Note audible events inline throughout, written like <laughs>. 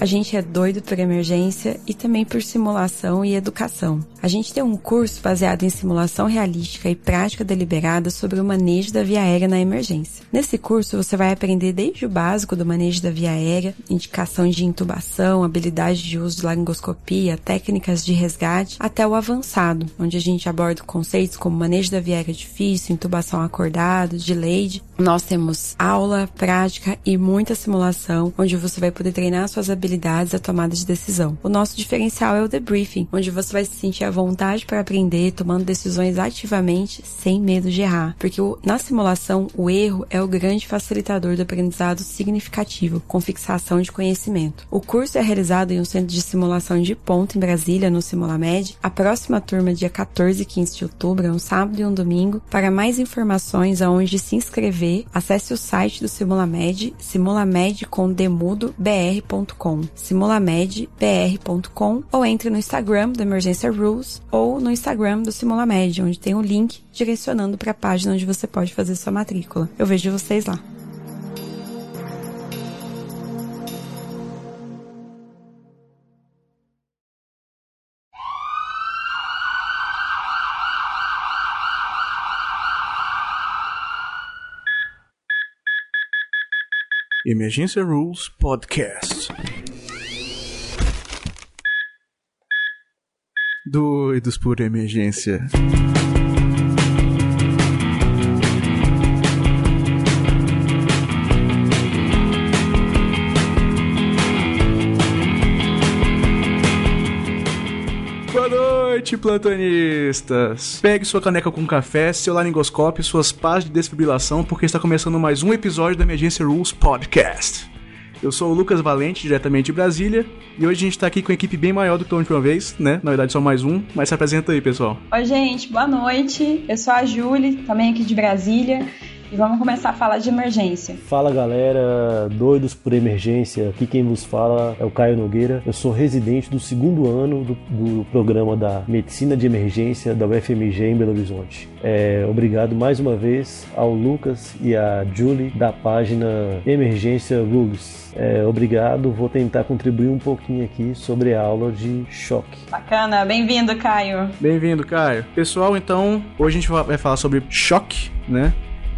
A gente é doido por emergência e também por simulação e educação. A gente tem um curso baseado em simulação realística e prática deliberada sobre o manejo da via aérea na emergência. Nesse curso você vai aprender desde o básico do manejo da via aérea, indicação de intubação, habilidade de uso de laringoscopia, técnicas de resgate, até o avançado, onde a gente aborda conceitos como manejo da via aérea difícil, intubação acordado, delayed. Nós temos aula, prática e muita simulação, onde você vai poder treinar suas habilidades à tomada de decisão. O nosso diferencial é o debriefing, onde você vai se sentir à vontade para aprender, tomando decisões ativamente, sem medo de errar. Porque na simulação, o erro é o grande facilitador do aprendizado significativo, com fixação de conhecimento. O curso é realizado em um centro de simulação de ponto em Brasília, no Simulamed. A próxima turma, dia 14 e 15 de outubro, é um sábado e um domingo. Para mais informações aonde se inscrever, acesse o site do Simulamed, simulamedbr.com ou entre no Instagram do Emergência Rules ou no Instagram do Simulamed, onde tem o um link direcionando para a página onde você pode fazer sua matrícula. Eu vejo vocês lá. Emergência Rules Podcast. Doidos por emergência. Plantonistas! Pegue sua caneca com café, seu laringoscópio, suas pás de desfibrilação, porque está começando mais um episódio da Emergência Rules Podcast. Eu sou o Lucas Valente, diretamente de Brasília, e hoje a gente está aqui com uma equipe bem maior do que a última vez, né? Na verdade, só mais um, mas se apresenta aí, pessoal. Oi, gente, boa noite. Eu sou a Júlia, também aqui de Brasília. E vamos começar a falar de emergência. Fala galera, doidos por emergência. Aqui quem vos fala é o Caio Nogueira. Eu sou residente do segundo ano do, do programa da Medicina de Emergência da UFMG em Belo Horizonte. É, obrigado mais uma vez ao Lucas e à Julie da página Emergência Rules. É, obrigado, vou tentar contribuir um pouquinho aqui sobre a aula de choque. Bacana, bem-vindo, Caio. Bem-vindo, Caio. Pessoal, então, hoje a gente vai falar sobre choque, né?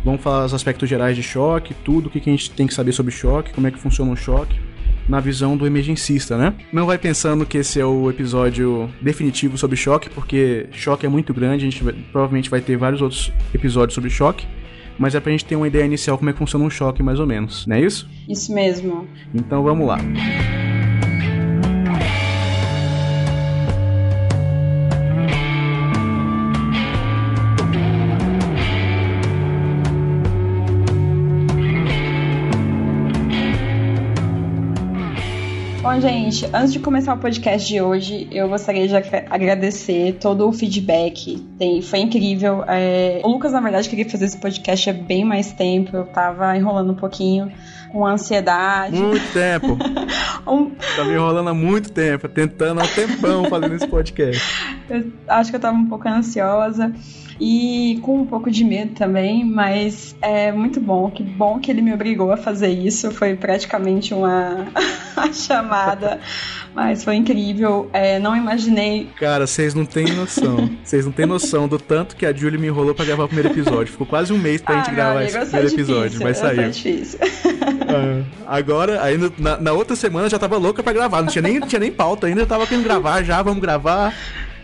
Vamos falar os aspectos gerais de choque, tudo o que a gente tem que saber sobre choque, como é que funciona o choque, na visão do emergencista, né? Não vai pensando que esse é o episódio definitivo sobre choque, porque choque é muito grande, a gente vai, provavelmente vai ter vários outros episódios sobre choque, mas é pra gente ter uma ideia inicial como é que funciona um choque, mais ou menos, não é isso? Isso mesmo. Então vamos lá. Bom, gente, antes de começar o podcast de hoje, eu gostaria de agradecer todo o feedback. Tem, foi incrível. É, o Lucas, na verdade, queria fazer esse podcast há bem mais tempo. Eu tava enrolando um pouquinho com ansiedade. Muito tempo. <laughs> um... Tava enrolando há muito tempo, tentando há um tempão fazendo esse podcast. Eu acho que eu tava um pouco ansiosa e com um pouco de medo também, mas é muito bom. Que bom que ele me obrigou a fazer isso. Foi praticamente uma <laughs> chamada, mas foi incrível. É, não imaginei. Cara, vocês não têm noção. Vocês não têm noção do tanto que a Julie me enrolou pra gravar o primeiro episódio. Ficou quase um mês pra ah, gente gravar amigo, esse primeiro difícil, episódio, mas saiu. Difícil. <laughs> Ah, agora, ainda na, na, outra semana já tava louca pra gravar. Não tinha nem, tinha nem pauta ainda, eu tava querendo gravar já, vamos gravar.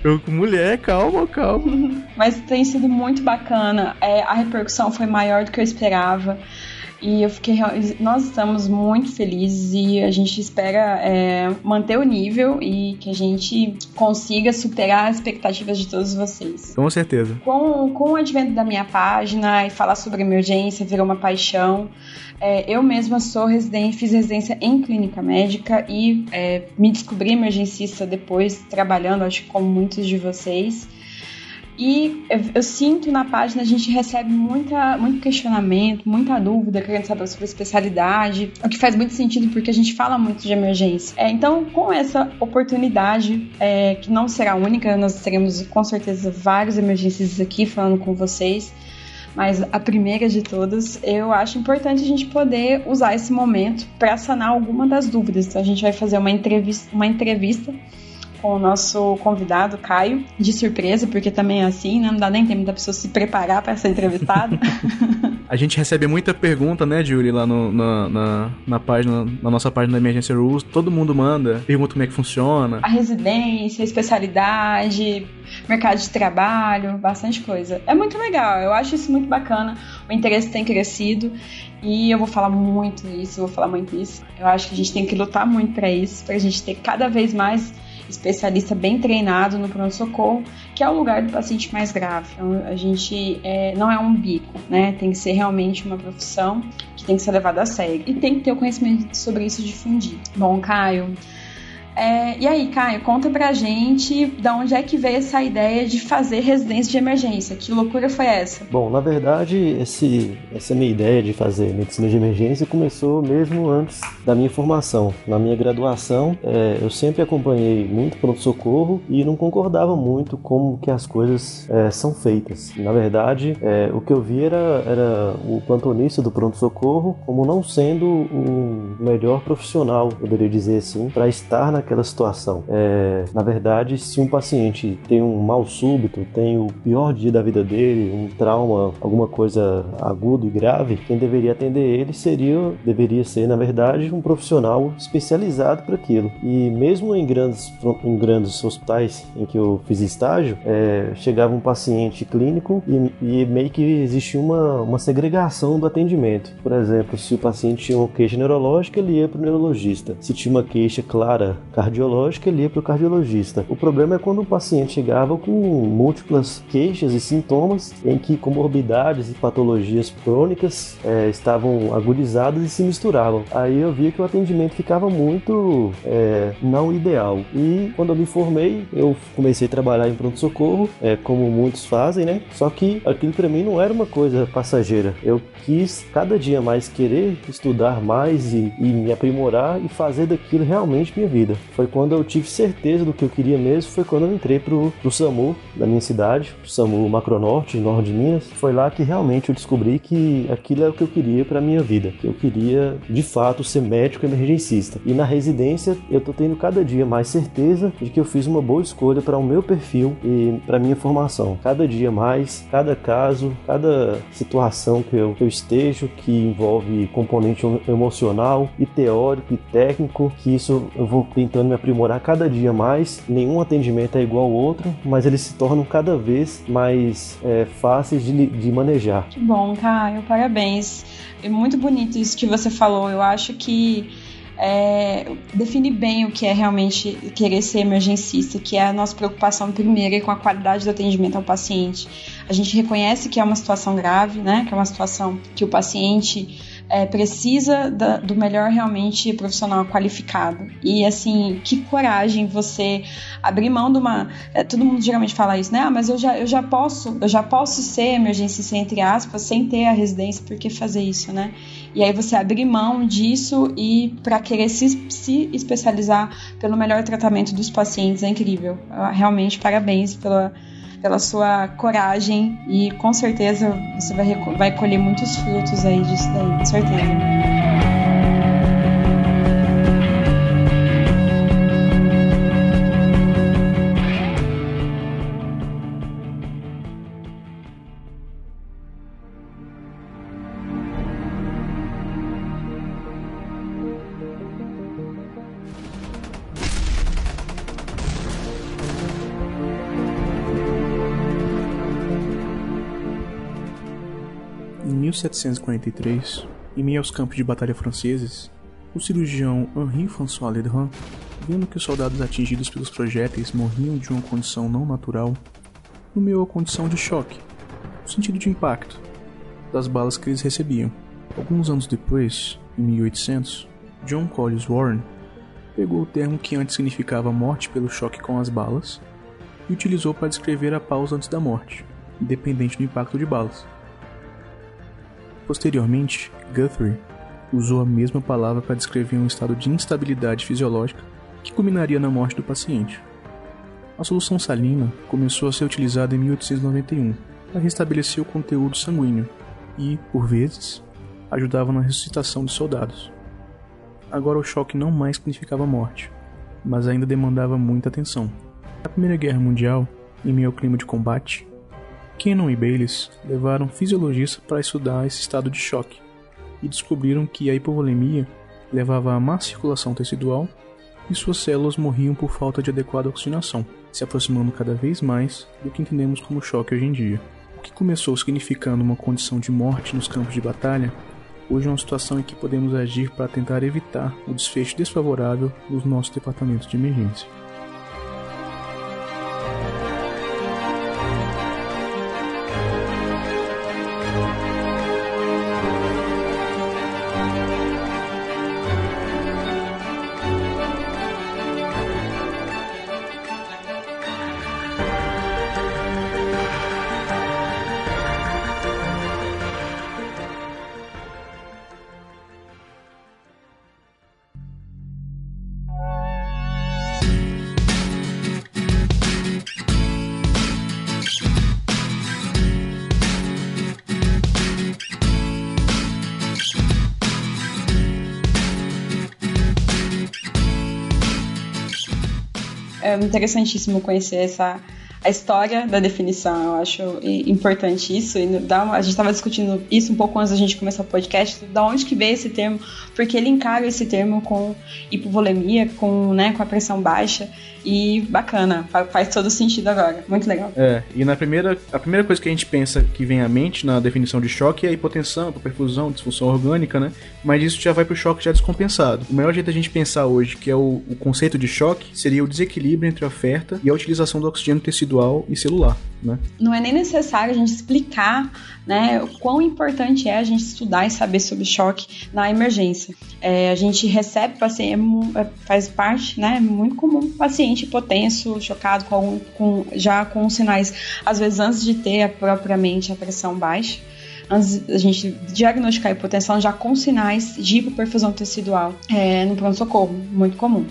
Eu, mulher, calma, calma. Mas tem sido muito bacana. É, a repercussão foi maior do que eu esperava. E eu fiquei. Nós estamos muito felizes e a gente espera é, manter o nível e que a gente consiga superar as expectativas de todos vocês. Com certeza. Com, com o advento da minha página e falar sobre emergência virou uma paixão. É, eu mesma sou residente, fiz residência em clínica médica e é, me descobri emergencista depois, trabalhando, acho que como muitos de vocês. E eu, eu, sinto na página a gente recebe muita, muito questionamento, muita dúvida, querendo saber sobre especialidade, o que faz muito sentido porque a gente fala muito de emergência. É, então, com essa oportunidade, é, que não será única, nós teremos com certeza vários emergências aqui falando com vocês mas a primeira de todas, eu acho importante a gente poder usar esse momento para sanar alguma das dúvidas. Então a gente vai fazer uma entrevista, uma entrevista com o nosso convidado, Caio, de surpresa, porque também é assim, né? Não dá nem tempo da pessoa se preparar para ser entrevistada. <laughs> A gente recebe muita pergunta, né, Julie, lá no, na, na, na, página, na nossa página da Emergency Rules. Todo mundo manda, pergunta como é que funciona. A residência, a especialidade, mercado de trabalho, bastante coisa. É muito legal, eu acho isso muito bacana. O interesse tem crescido e eu vou falar muito isso, vou falar muito isso. Eu acho que a gente tem que lutar muito para isso, para a gente ter cada vez mais especialista bem treinado no pronto-socorro, que é o lugar do paciente mais grave. Então, a gente é, não é um bico, né? Tem que ser realmente uma profissão que tem que ser levada a sério. E tem que ter o conhecimento sobre isso difundido. Bom, Caio, é, e aí, Caio, conta pra gente da onde é que veio essa ideia de fazer residência de emergência. Que loucura foi essa? Bom, na verdade, esse, essa minha ideia de fazer medicina de emergência começou mesmo antes da minha formação. Na minha graduação, é, eu sempre acompanhei muito pronto-socorro e não concordava muito como que as coisas é, são feitas. Na verdade, é, o que eu vi era, era o plantonista do pronto-socorro como não sendo o melhor profissional, poderia dizer assim, para estar na naquela situação. É, na verdade, se um paciente tem um mal súbito, tem o pior dia da vida dele, um trauma, alguma coisa agudo e grave, quem deveria atender ele seria, deveria ser, na verdade, um profissional especializado para aquilo. E mesmo em grandes, em grandes hospitais em que eu fiz estágio, é, chegava um paciente clínico e, e meio que existia uma, uma segregação do atendimento. Por exemplo, se o paciente tinha uma queixa neurológica, ele ia para o neurologista. Se tinha uma queixa clara cardiológica, ele ia para o cardiologista. O problema é quando o paciente chegava com múltiplas queixas e sintomas em que comorbidades e patologias crônicas é, estavam agudizadas e se misturavam. Aí eu via que o atendimento ficava muito é, não ideal. E quando eu me formei, eu comecei a trabalhar em pronto-socorro, é, como muitos fazem, né? Só que aquilo para mim não era uma coisa passageira. Eu quis cada dia mais querer estudar mais e, e me aprimorar e fazer daquilo realmente minha vida foi quando eu tive certeza do que eu queria mesmo, foi quando eu entrei pro, pro SAMU da minha cidade, pro SAMU Macronorte, norte de Minas. Foi lá que realmente eu descobri que aquilo é o que eu queria para minha vida, que eu queria de fato ser médico emergencista. E na residência eu tô tendo cada dia mais certeza de que eu fiz uma boa escolha para o meu perfil e para minha formação. Cada dia mais, cada caso, cada situação que eu, que eu estejo que envolve componente emocional e teórico e técnico, que isso eu vou tentando tentando me aprimorar cada dia mais. Nenhum atendimento é igual ao outro, mas eles se tornam cada vez mais é, fáceis de, de manejar. Que bom, Caio, parabéns. É muito bonito isso que você falou. Eu acho que é, define bem o que é realmente querer ser emergencista, que é a nossa preocupação primeira com a qualidade do atendimento ao paciente. A gente reconhece que é uma situação grave, né? Que é uma situação que o paciente é, precisa da, do melhor realmente profissional qualificado. E assim, que coragem você abrir mão de uma. É, todo mundo geralmente fala isso, né? Ah, mas eu já, eu já posso, eu já posso ser emergência entre aspas, sem ter a residência, por que fazer isso, né? E aí você abrir mão disso e para querer se, se especializar pelo melhor tratamento dos pacientes é incrível. Realmente, parabéns pela pela sua coragem e com certeza você vai, vai colher muitos frutos aí disso daí, com certeza. 1743, em meio aos campos de batalha franceses, o cirurgião Henri François Ledrant, vendo que os soldados atingidos pelos projéteis morriam de uma condição não natural, nomeou a condição de choque, no sentido de impacto, das balas que eles recebiam. Alguns anos depois, em 1800, John Collis Warren pegou o termo que antes significava morte pelo choque com as balas e utilizou para descrever a pausa antes da morte, independente do impacto de balas. Posteriormente, Guthrie usou a mesma palavra para descrever um estado de instabilidade fisiológica que culminaria na morte do paciente. A solução salina começou a ser utilizada em 1891 para restabelecer o conteúdo sanguíneo e, por vezes, ajudava na ressuscitação de soldados. Agora o choque não mais significava morte, mas ainda demandava muita atenção. Na Primeira Guerra Mundial, em meio ao clima de combate, Cannon e Bayliss levaram fisiologistas para estudar esse estado de choque e descobriram que a hipovolemia levava a má circulação tecidual e suas células morriam por falta de adequada oxigenação, se aproximando cada vez mais do que entendemos como choque hoje em dia. O que começou significando uma condição de morte nos campos de batalha Hoje é uma situação em que podemos agir para tentar evitar o desfecho desfavorável nos nossos departamentos de emergência. Interessantíssimo conhecer essa a história da definição. Eu acho importante isso. E dá uma, a gente estava discutindo isso um pouco antes da gente começar o podcast, da onde que veio esse termo, porque ele encara esse termo com hipovolemia, com, né, com a pressão baixa. E bacana, faz todo sentido agora. Muito legal. É, e na primeira, a primeira coisa que a gente pensa que vem à mente na definição de choque é a hipotensão, a perfusão, disfunção orgânica, né? Mas isso já vai pro choque já descompensado. O melhor jeito da gente pensar hoje, que é o, o conceito de choque, seria o desequilíbrio entre a oferta e a utilização do oxigênio tecidual e celular. Né? Não é nem necessário a gente explicar né, o quão importante é a gente estudar e saber sobre choque na emergência. É, a gente recebe paciente, é, faz parte, né, muito comum, paciente hipotenso, chocado, com, com, já com sinais, às vezes antes de ter propriamente a pressão baixa antes da gente diagnosticar a hipotensão, já com sinais de hipoperfusão tecidual é, no pronto-socorro, muito comum.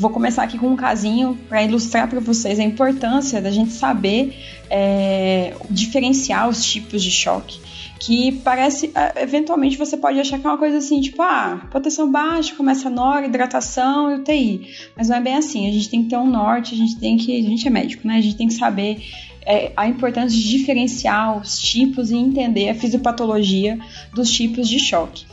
Vou começar aqui com um casinho para ilustrar para vocês a importância da gente saber é, diferenciar os tipos de choque que parece, é, eventualmente você pode achar que é uma coisa assim, tipo, ah, proteção baixa, começa a NOR, hidratação e UTI. Mas não é bem assim, a gente tem que ter um norte, a gente tem que, a gente é médico, né? A gente tem que saber é, a importância de diferenciar os tipos e entender a fisiopatologia dos tipos de choque.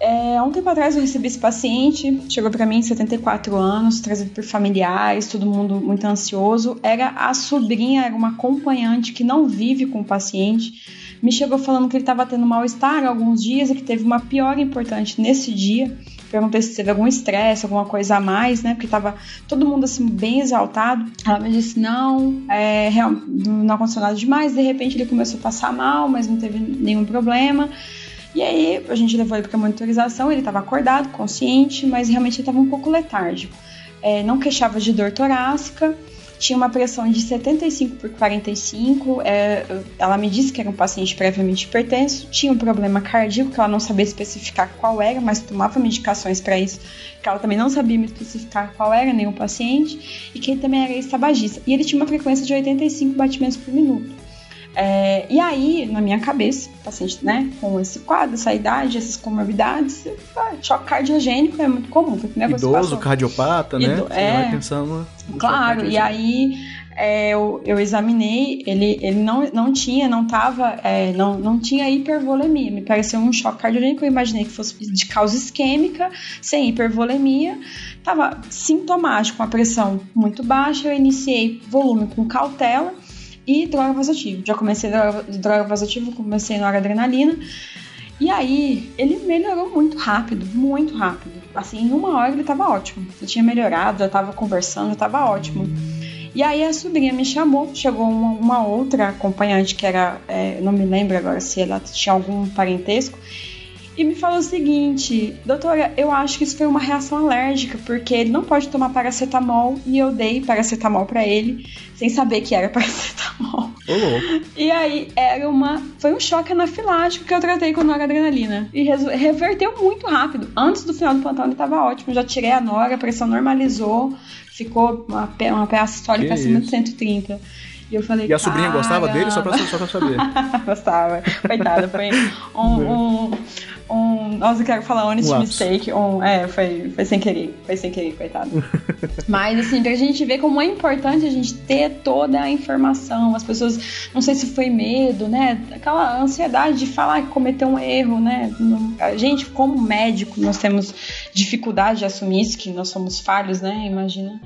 É, há um tempo atrás eu recebi esse paciente, chegou para mim, 74 anos, trazido por familiares, todo mundo muito ansioso. Era a sobrinha, era uma acompanhante que não vive com o paciente. Me chegou falando que ele estava tendo mal-estar alguns dias e que teve uma piora importante nesse dia. Perguntei se teve algum estresse, alguma coisa a mais, né? Porque tava todo mundo assim bem exaltado. Ela me disse: não, é, não aconteceu nada demais. De repente ele começou a passar mal, mas não teve nenhum problema. E aí a gente levou ele para monitorização, ele estava acordado, consciente, mas realmente ele estava um pouco letárgico. É, não queixava de dor torácica, tinha uma pressão de 75 por 45. É, ela me disse que era um paciente previamente hipertenso, tinha um problema cardíaco que ela não sabia especificar qual era, mas tomava medicações para isso, que ela também não sabia me especificar qual era nenhum paciente, e que ele também era ex-tabagista. E ele tinha uma frequência de 85 batimentos por minuto. É, e aí, na minha cabeça, paciente né, com esse quadro, essa idade, essas comorbidades, choque cardiogênico é muito comum. Foi a Idoso, cardiopata, né? Ido, é, vai pensando. Claro, e aí é, eu, eu, examinei, ele, ele não, não tinha, não tava, é, não, não tinha hipervolemia. Me pareceu um choque cardiogênico, eu imaginei que fosse de causa isquêmica, sem hipervolemia. Tava sintomático, com a pressão muito baixa. Eu iniciei volume com cautela e droga vasoativa. Já comecei droga, droga vasoativa, comecei na adrenalina. E aí, ele melhorou muito rápido, muito rápido. Assim, em uma hora ele tava ótimo. Eu tinha melhorado, já tava conversando, já tava ótimo. E aí a sobrinha me chamou, chegou uma, uma outra acompanhante que era, é, não me lembro agora se ela tinha algum parentesco, e me falou o seguinte: Doutora, eu acho que isso foi uma reação alérgica, porque ele não pode tomar paracetamol e eu dei paracetamol para ele sem saber que era <laughs> paracetamol. Oh. E aí era uma. Foi um choque anafilático que eu tratei com noradrenalina. E reverteu muito rápido. Antes do final do plantão ele tava ótimo. Já tirei a nora, a pressão normalizou, ficou uma, uma PA sistólica acima de 130. E eu falei, E a sobrinha gostava dele só pra, só pra saber. <laughs> gostava. Coitada, foi um, <laughs> um, um. Nossa, eu quero falar honest Um mistake. Um, é, foi, foi sem querer. Foi sem querer, coitado. <laughs> Mas, assim, pra gente ver como é importante a gente ter toda a informação. As pessoas, não sei se foi medo, né? Aquela ansiedade de falar que cometeu um erro, né? A gente, como médico, nós temos dificuldade de assumir isso, que nós somos falhos, né? Imagina.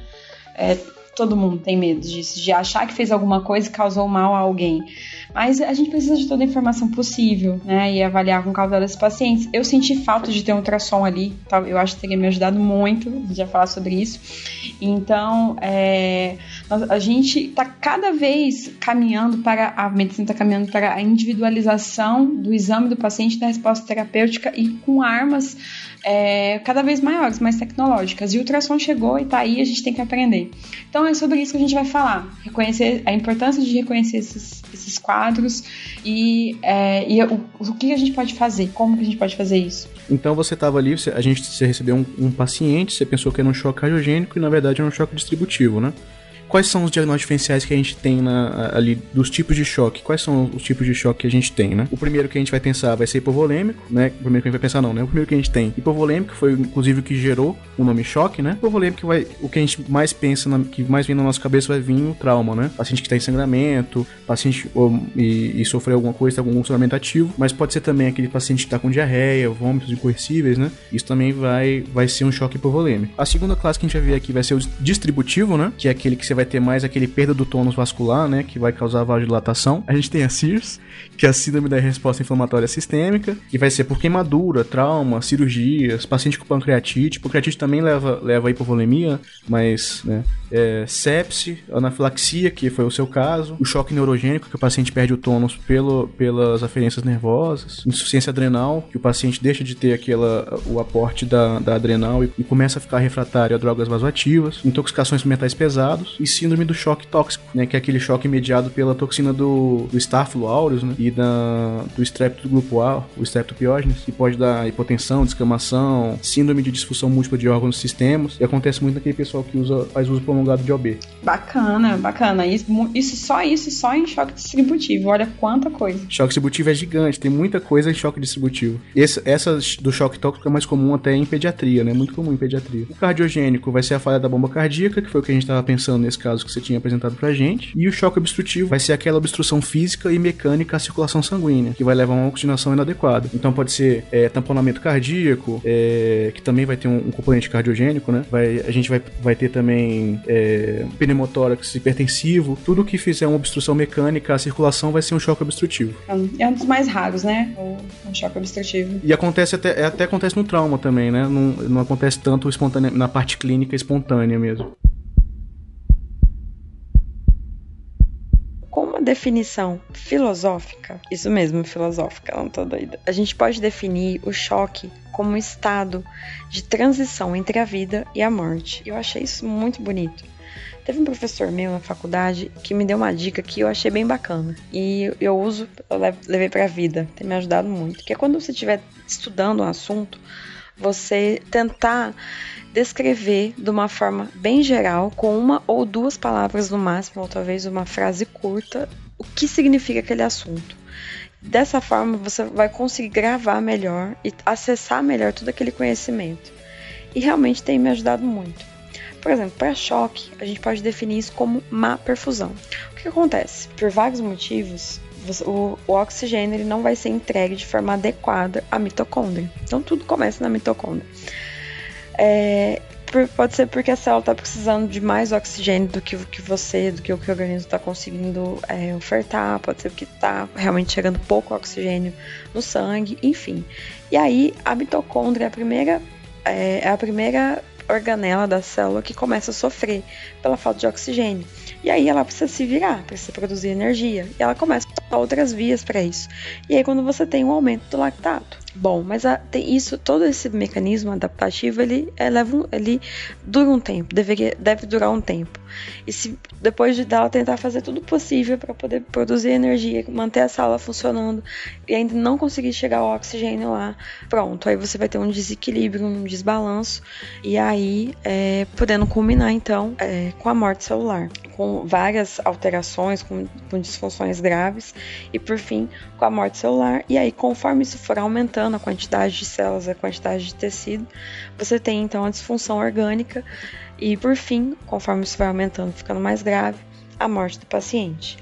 É, todo mundo tem medo disso, de achar que fez alguma coisa e causou mal a alguém. Mas a gente precisa de toda a informação possível, né? E avaliar com cautela esses pacientes. Eu senti falta de ter um ultrassom ali, tá? eu acho que teria me ajudado muito, a já falar sobre isso. Então, é, a gente está cada vez caminhando para, a medicina está caminhando para a individualização do exame do paciente da resposta terapêutica e com armas é, cada vez maiores, mais tecnológicas. E o ultrassom chegou e está aí, a gente tem que aprender. Então é sobre isso que a gente vai falar. Reconhecer a importância de reconhecer esses, esses quadros e, é, e o, o, que a gente pode fazer, como que a gente pode fazer isso. Então você estava ali, você, a gente você recebeu um, um paciente, você pensou que era um choque cardiogênico e na verdade era um choque distributivo, né? Quais são os diagnósticos diferenciais que a gente tem na, ali dos tipos de choque? Quais são os tipos de choque que a gente tem, né? O primeiro que a gente vai pensar vai ser hipovolêmico, né? O primeiro que a gente vai pensar não, né? O primeiro que a gente tem hipovolêmico foi inclusive o que gerou o nome choque, né? Hipovolêmico vai o que a gente mais pensa, na, que mais vem na nossa cabeça vai vir o trauma, né? Paciente que está em sangramento, paciente ou, e, e sofreu alguma coisa, tá algum sangramento ativo, mas pode ser também aquele paciente que está com diarreia, vômitos incoercíveis, né? Isso também vai vai ser um choque hipovolêmico. A segunda classe que a gente vai ver aqui vai ser o distributivo, né? Que é aquele que você vai ter mais aquele perda do tônus vascular, né, que vai causar vasodilatação. A gente tem a CIRS, que é a síndrome da resposta inflamatória sistêmica, que vai ser por queimadura, trauma, cirurgias, paciente com pancreatite. Pancreatite também leva, leva a hipovolemia, mas, né, é, sepse, anafilaxia, que foi o seu caso, o choque neurogênico, que o paciente perde o tônus pelo, pelas aferências nervosas, insuficiência adrenal, que o paciente deixa de ter aquela, o aporte da, da adrenal e, e começa a ficar refratário a drogas vasoativas, intoxicações mentais pesados e síndrome do choque tóxico, né, que é aquele choque mediado pela toxina do, do Staphylo aureus, né, e da, do estrepto do grupo A, o Streptopiógenes, que pode dar hipotensão, descamação, síndrome de disfunção múltipla de órgãos e sistemas, e acontece muito naquele pessoal que usa, faz uso prolongado de OB. Bacana, bacana. Isso, isso só isso, só em choque distributivo. Olha quanta coisa. Choque distributivo é gigante, tem muita coisa em choque distributivo. Esse, essa do choque tóxico é mais comum até em pediatria, né? Muito comum em pediatria. O cardiogênico vai ser a falha da bomba cardíaca, que foi o que a gente estava pensando nesse caso que você tinha apresentado pra gente. E o choque obstrutivo vai ser aquela obstrução física e mecânica à circulação sanguínea, que vai levar a uma oxigenação inadequada. Então pode ser é, tamponamento cardíaco, é, que também vai ter um, um, componente cardiogênico, né? Vai, a gente vai, vai ter também é, pneumotórax hipertensivo. Tudo que fizer uma obstrução mecânica à circulação vai ser um choque obstrutivo. É um dos mais raros, né? O choque obstrutivo. E acontece até, é, até acontece no trauma também, né? Não, não acontece tanto espontânea, na parte clínica espontânea mesmo. com uma definição filosófica, isso mesmo, filosófica, não tô doida. A gente pode definir o choque como um estado de transição entre a vida e a morte. Eu achei isso muito bonito. Teve um professor meu na faculdade que me deu uma dica que eu achei bem bacana. E eu uso, eu levei pra vida, tem me ajudado muito. Que é quando você estiver estudando um assunto, você tentar descrever de uma forma bem geral, com uma ou duas palavras no máximo, ou talvez uma frase curta, o que significa aquele assunto. Dessa forma, você vai conseguir gravar melhor e acessar melhor todo aquele conhecimento. E realmente tem me ajudado muito. Por exemplo, para choque, a gente pode definir isso como má perfusão. O que acontece? Por vários motivos, o, o, oxigênio ele não vai ser entregue de forma adequada à mitocôndria. Então tudo começa na mitocôndria. É, pode ser porque a célula está precisando de mais oxigênio do que, que você, do que o que o organismo está conseguindo é, ofertar, pode ser porque está realmente chegando pouco oxigênio no sangue, enfim. E aí a mitocôndria é a primeira, é, é a primeira organela da célula que começa a sofrer pela falta de oxigênio. E aí ela precisa se virar, precisa produzir energia. E ela começa a outras vias para isso. E aí quando você tem um aumento do lactato. Bom, mas a, tem isso, todo esse mecanismo adaptativo, ele, é, leva um, ele dura um tempo, deveria, deve durar um tempo. E se depois de dela tentar fazer tudo possível para poder produzir energia, manter a sala funcionando e ainda não conseguir chegar ao oxigênio lá, pronto, aí você vai ter um desequilíbrio, um desbalanço e aí é, podendo culminar então é, com a morte celular, com várias alterações, com, com disfunções graves e por fim com a morte celular. E aí, conforme isso for aumentando a quantidade de células, a quantidade de tecido, você tem então a disfunção orgânica e por fim, conforme isso vai aumentando, ficando mais grave, a morte do paciente.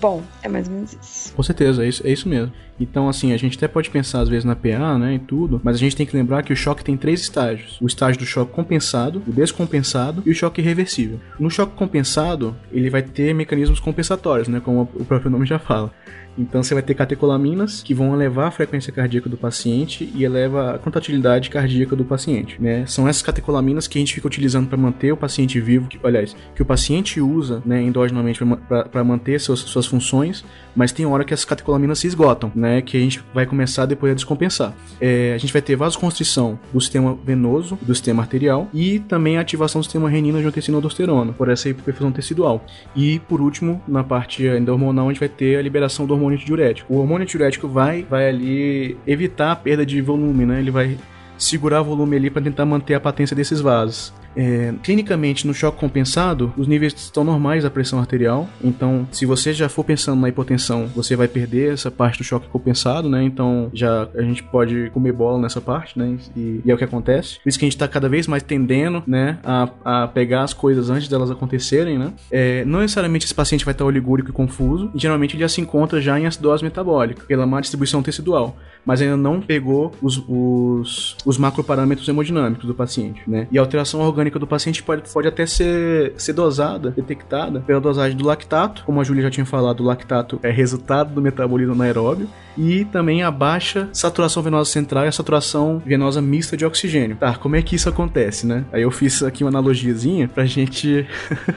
Bom, é mais ou menos isso. Com certeza, é isso, é isso mesmo. Então, assim, a gente até pode pensar às vezes na PA, né, e tudo, mas a gente tem que lembrar que o choque tem três estágios: o estágio do choque compensado, o descompensado e o choque reversível. No choque compensado, ele vai ter mecanismos compensatórios, né, como o próprio nome já fala. Então você vai ter catecolaminas que vão elevar a frequência cardíaca do paciente e eleva a contratilidade cardíaca do paciente, né? São essas catecolaminas que a gente fica utilizando para manter o paciente vivo, que, aliás, que o paciente usa, né, endogenamente para manter suas, suas funções, mas tem hora que essas catecolaminas se esgotam, né, que a gente vai começar depois a descompensar. É, a gente vai ter vasoconstrição do sistema venoso, do sistema arterial e também a ativação do sistema renina, angiotensina aldosterona, por essa hiperfusão tecidual. E por último, na parte ainda hormonal, a gente vai ter a liberação do hormônio antidiurético. O hormônio antidiurético vai, vai ali evitar a perda de volume, né? Ele vai segurar volume ali para tentar manter a patência desses vasos. É, clinicamente, no choque compensado, os níveis estão normais da pressão arterial. Então, se você já for pensando na hipotensão, você vai perder essa parte do choque compensado, né? Então, já a gente pode comer bola nessa parte, né? E, e é o que acontece. Por isso que a gente está cada vez mais tendendo, né, a, a pegar as coisas antes delas acontecerem, né? É, não necessariamente esse paciente vai estar oligúrico e confuso. E geralmente ele já se encontra já em acidose metabólica, pela má distribuição tecidual mas ainda não pegou os, os, os macroparâmetros hemodinâmicos do paciente, né? E a alteração orgânica do paciente pode, pode até ser, ser dosada, detectada pela dosagem do lactato, como a Júlia já tinha falado, o lactato é resultado do metabolismo anaeróbio, e também a baixa saturação venosa central e a saturação venosa mista de oxigênio. Tá, como é que isso acontece, né? Aí eu fiz aqui uma analogiazinha pra gente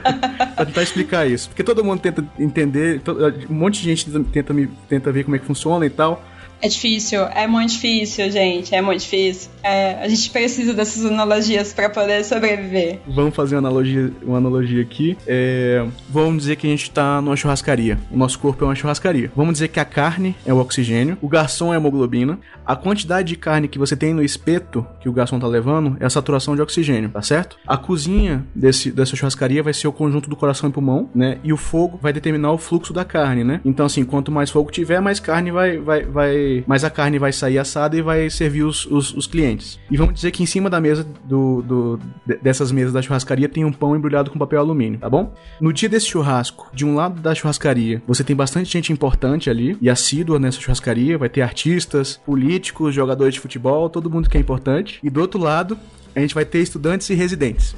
<laughs> pra tentar explicar isso. Porque todo mundo tenta entender, um monte de gente tenta, tenta ver como é que funciona e tal. É difícil, é muito difícil, gente, é muito difícil. É, a gente precisa dessas analogias para poder sobreviver. Vamos fazer uma analogia, uma analogia aqui. É, vamos dizer que a gente tá numa churrascaria. O nosso corpo é uma churrascaria. Vamos dizer que a carne é o oxigênio, o garçom é a hemoglobina, a quantidade de carne que você tem no espeto que o garçom tá levando é a saturação de oxigênio, tá certo? A cozinha desse, dessa churrascaria vai ser o conjunto do coração e pulmão, né? E o fogo vai determinar o fluxo da carne, né? Então, assim, quanto mais fogo tiver, mais carne vai, vai, vai mas a carne vai sair assada e vai servir os, os, os clientes. E vamos dizer que em cima da mesa do, do, dessas mesas da churrascaria tem um pão embrulhado com papel alumínio, tá bom? No dia desse churrasco, de um lado da churrascaria, você tem bastante gente importante ali e assídua nessa churrascaria, vai ter artistas, políticos, jogadores de futebol, todo mundo que é importante. E do outro lado, a gente vai ter estudantes e residentes.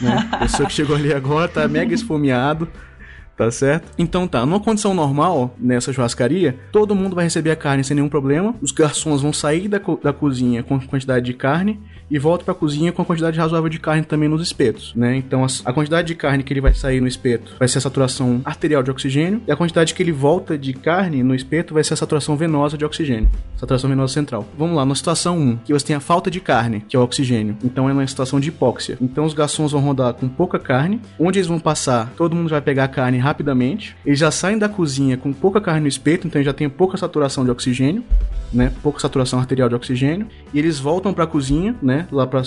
né? A <laughs> pessoa que chegou ali agora tá mega esfomeado, Tá certo? Então tá, numa condição normal, nessa churrascaria, todo mundo vai receber a carne sem nenhum problema. Os garçons vão sair da, co da cozinha com quantidade de carne e volta para a cozinha com a quantidade razoável de carne também nos espetos, né? Então a, quantidade de carne que ele vai sair no espeto vai ser a saturação arterial de oxigênio e a quantidade que ele volta de carne no espeto vai ser a saturação venosa de oxigênio, saturação venosa central. Vamos lá, na situação 1, que você tem a falta de carne, que é o oxigênio. Então é uma situação de hipóxia. Então os garçons vão rodar com pouca carne, onde eles vão passar, todo mundo vai pegar a carne rapidamente. Eles já saem da cozinha com pouca carne no espeto, então já tem pouca saturação de oxigênio, né? Pouca saturação arterial de oxigênio, e eles voltam para a cozinha, né? Lá pra,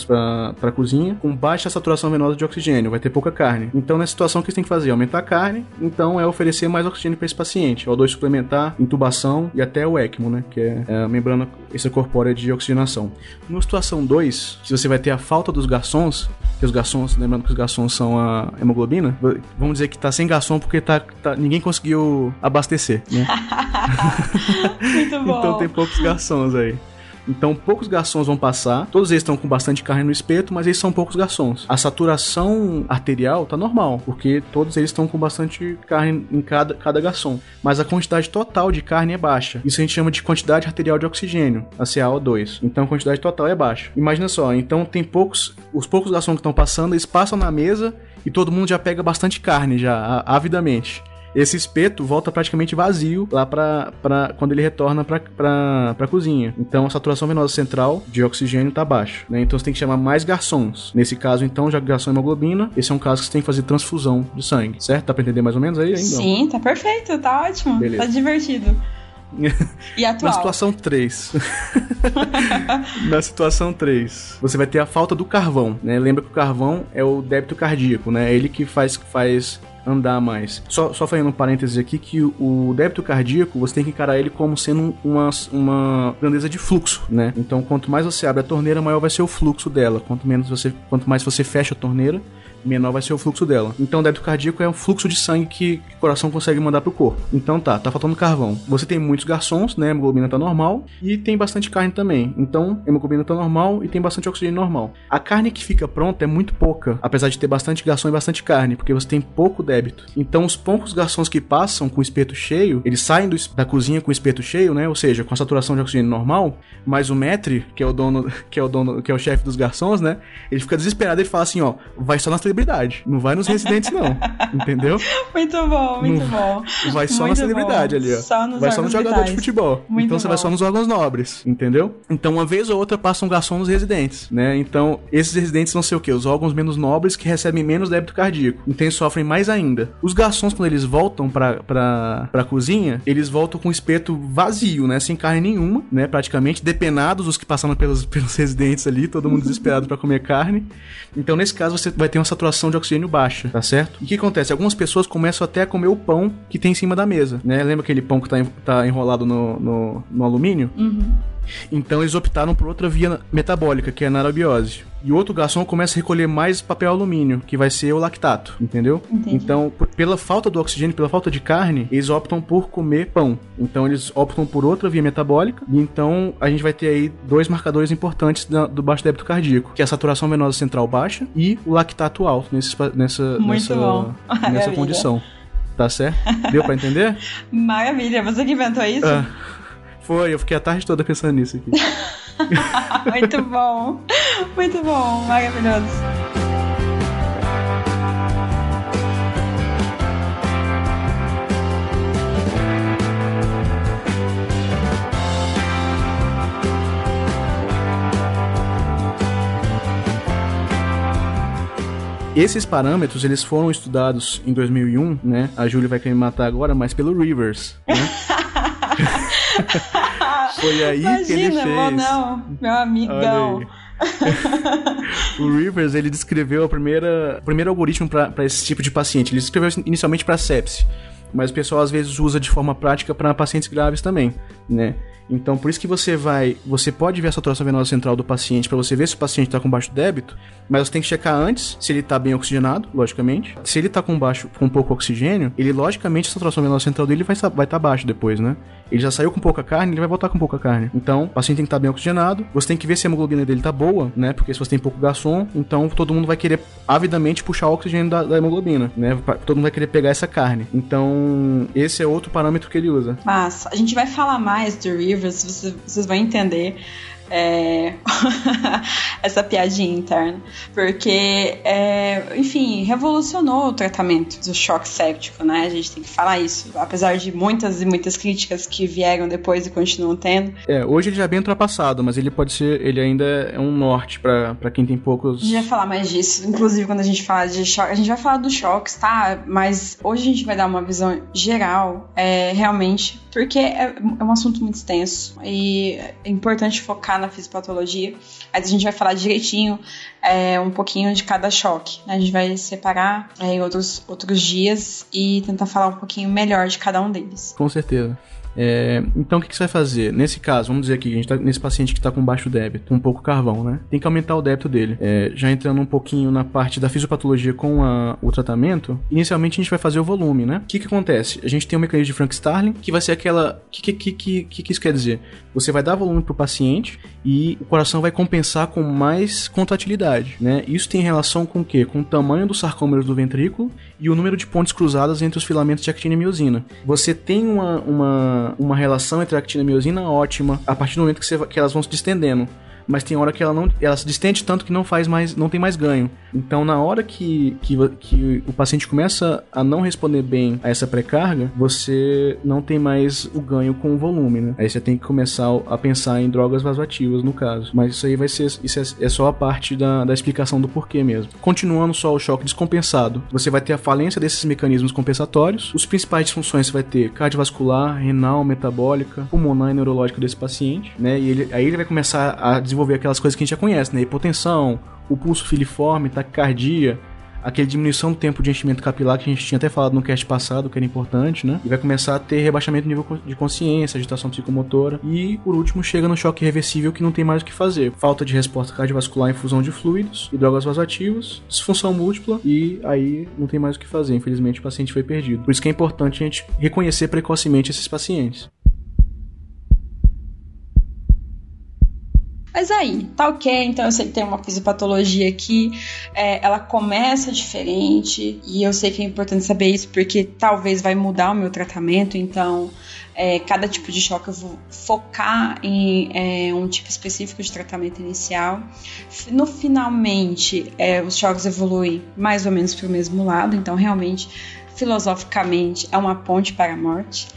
pra cozinha, com baixa saturação venosa de oxigênio, vai ter pouca carne. Então, nessa situação, que você tem que fazer? Aumentar a carne, então é oferecer mais oxigênio para esse paciente. O O2 suplementar, intubação e até o ECMO, né? Que é, é a membrana extracorpórea de oxigenação. Na situação 2, se você vai ter a falta dos garçons, que os garçons, lembrando que os garçons são a hemoglobina, vamos dizer que tá sem garçom porque tá, tá ninguém conseguiu abastecer, né? <laughs> Muito <laughs> bom. então tem poucos garçons aí. Então poucos garçons vão passar, todos eles estão com bastante carne no espeto, mas eles são poucos garçons. A saturação arterial tá normal, porque todos eles estão com bastante carne em cada, cada garçom. Mas a quantidade total de carne é baixa. Isso a gente chama de quantidade arterial de oxigênio, a CaO2. Então a quantidade total é baixa. Imagina só, então tem poucos, os poucos garçons que estão passando, eles passam na mesa e todo mundo já pega bastante carne já, avidamente. esse espeto volta praticamente vazio lá para quando ele retorna para a cozinha. Então a saturação venosa central de oxigênio está baixa, né? Então você tem que chamar mais garçons. Nesse caso, então, já garçom hemoglobina, esse é um caso que você tem que fazer transfusão de sangue, certo? Dá para entender mais ou menos aí ainda? Sim, tá perfeito, tá ótimo. Beleza. Tá divertido. E atual? <laughs> Na situação 3. Na situação 3, você vai ter a falta do carvão, né? Lembra que o carvão é o débito cardíaco, né? É ele que faz, faz andar mais. Só, só fazendo um parênteses aqui que o débito cardíaco, você tem que encarar ele como sendo uma, uma grandeza de fluxo, né? Então, quanto mais você abre a torneira, maior vai ser o fluxo dela. Quanto menos você, quanto mais você fecha a torneira, menor vai ser o fluxo dela. Então, débito cardíaco é o fluxo de sangue que, que o coração consegue mandar pro corpo. Então, tá, tá faltando carvão. Você tem muitos garçons, né? A hemoglobina tá normal e tem bastante carne também. Então, a hemoglobina tá normal e tem bastante oxigênio normal. A carne que fica pronta é muito pouca, apesar de ter bastante garçom e bastante carne, porque você tem pouco débito. Então, os poucos garçons que passam com o espeto cheio, eles saem do, da cozinha com o espeto cheio, né? Ou seja, com a saturação de oxigênio normal, mas o metre, que é o dono, <laughs> que é o dono, que é o chefe dos garçons, né? Ele fica desesperado e fala assim, ó, vai só na celebridade, não vai nos residentes não, <laughs> entendeu? Muito bom, muito não, bom. Vai só muito na celebridade bom. ali, ó. Só nos vai só no jogador vitais. de futebol. Muito então você vai bom. só nos órgãos nobres, entendeu? Então uma vez ou outra passa um garçom nos residentes, né? Então esses residentes vão ser o quê? Os órgãos menos nobres que recebem menos débito cardíaco. Então eles sofrem mais ainda. Os garçons quando eles voltam pra, pra, pra cozinha, eles voltam com o espeto vazio, né? Sem carne nenhuma, né? Praticamente depenados os que passaram pelos, <laughs> pelos residentes ali, todo mundo desesperado pra comer carne. Então nesse caso você vai ter uma saturação de oxigênio baixa, tá certo? E o que acontece? Algumas pessoas começam até a comer o pão que tem em cima da mesa, né? Lembra aquele pão que tá, en- tá enrolado no, no, no alumínio? Então eles optaram por outra via metabólica, que é a anaerobiose. E o outro garçom começa a recolher mais papel alumínio, que vai ser o lactato, entendeu? Entendi. Então, por- pela falta do oxigênio, pela falta de carne, eles optam por comer pão. Então eles optam por outra via metabólica. E então a gente vai ter aí dois marcadores importantes da- do baixo débito cardíaco, que é a saturação venosa central baixa e o lactato alto nesse, nessa, Muito nessa, bom. nessa Maravilha. condição. Tá certo? Deu pra entender? <laughs> Maravilha, você que inventou isso? Ah, foi, eu fiquei a tarde toda pensando nisso aqui. <laughs> Muito bom. Muito bom, maravilhoso. Esses parâmetros, eles foram estudados em 2001, né? A Júlia vai querer me matar agora, mas pelo Rivers, né? <laughs> <laughs> Foi aí que ele Imagina, fez. não, meu amigão. <laughs> o Rivers, ele descreveu a primeira, o primeiro algoritmo para esse tipo de paciente. Ele descreveu inicialmente para sepse, mas o pessoal às vezes usa de forma prática para pacientes graves também, né? Então, por isso que você vai, você pode ver a saturação venosa central do paciente para você ver se o paciente está com baixo débito, mas você tem que checar antes se ele está bem oxigenado, logicamente. Se ele está com baixo, com pouco oxigênio, ele logicamente a saturação venosa central dele vai estar vai tá baixo depois, né? Ele já saiu com pouca carne, ele vai voltar com pouca carne. Então, o paciente tem que estar bem oxigenado. Você tem que ver se a hemoglobina dele tá boa, né? Porque se você tem pouco garçom, então todo mundo vai querer avidamente puxar o oxigênio da, da hemoglobina, né? Todo mundo vai querer pegar essa carne. Então, esse é outro parâmetro que ele usa. Mas a gente vai falar mais do Vocês, vocês vão entender é, <laughs> essa piadinha interna. Porque, é, enfim, revolucionou o tratamento do choque séptico, né? A gente tem que falar isso. Apesar de muitas e muitas críticas que vieram depois e continuam tendo. É, hoje ele já é bem ultrapassado, mas ele pode ser, ele ainda é um norte pra pra quem tem A poucos. gente vai falar mais disso, inclusive quando a gente fala de choque. A gente vai falar dos choques, tá? Mas hoje a gente vai dar uma visão geral, é, realmente, porque é, é um assunto muito extenso e é importante focar na fisiopatologia. Aí a gente vai falar direitinho é, um pouquinho de cada choque. né? A gente vai separar é, em outros, outros dias e tentar falar um pouquinho melhor de cada um deles. Com certeza. É, então o que, que você vai fazer? Nesse caso, vamos dizer aqui, a gente tá nesse paciente que está com baixo débito, um pouco carvão, né? Tem que aumentar o débito dele. É, já entrando um pouquinho na parte da fisiopatologia com a- o tratamento, inicialmente a gente vai fazer o volume, né? O que, que acontece? A gente tem um mecanismo de Frank Starling, que vai ser aquela. O que, que, que, que, que isso quer dizer? Você vai dar volume pro paciente e o coração vai compensar com mais contratilidade, né? Isso tem relação com o quê? Com o tamanho dos sarcômeros do ventrículo e o número de pontes cruzadas entre os filamentos de actina e miosina. Você tem uma, uma, uma relação entre actina e miosina ótima a partir do momento que, você, que elas vão se distendendo. Mas tem hora que ela não, ela se distende tanto que não faz mais, não tem mais ganho. Então, na hora que, que, que o paciente começa a não responder bem a essa pré-carga, você não tem mais o ganho com o volume, né? Aí você tem que começar a pensar em drogas vasoativas, no caso. Mas isso aí vai ser, isso é, é só a parte da, da explicação do porquê mesmo. Continuando só o choque descompensado, você vai ter a falência desses mecanismos compensatórios. Os principais disfunções você vai ter cardiovascular, renal, metabólica, pulmonar e neurológica desse paciente, né? E ele, aí ele vai começar a desenvolver aquelas coisas que a gente já conhece, né? Hipotensão, o pulso filiforme, taquicardia, aquele diminuição do tempo de enchimento capilar que a gente tinha até falado no cast passado, que era importante, né? E vai começar a ter rebaixamento do nível de consciência, agitação psicomotora. E, por último, chega no choque reversível que não tem mais o que fazer. Falta de resposta cardiovascular em fusão de fluidos e drogas vasoativas, disfunção múltipla e aí não tem mais o que fazer. Infelizmente, o paciente foi perdido. Por isso que é importante a gente reconhecer precocemente esses pacientes. Mas aí, tá ok, então eu sei que tem uma fisiopatologia aqui, é, ela começa diferente, e eu sei que é importante saber isso porque talvez vai mudar o meu tratamento, então é, cada tipo de choque eu vou focar em é, um tipo específico de tratamento inicial. No finalmente, é, os choques evoluem mais ou menos para o mesmo lado, então realmente, filosoficamente, é uma ponte para a morte.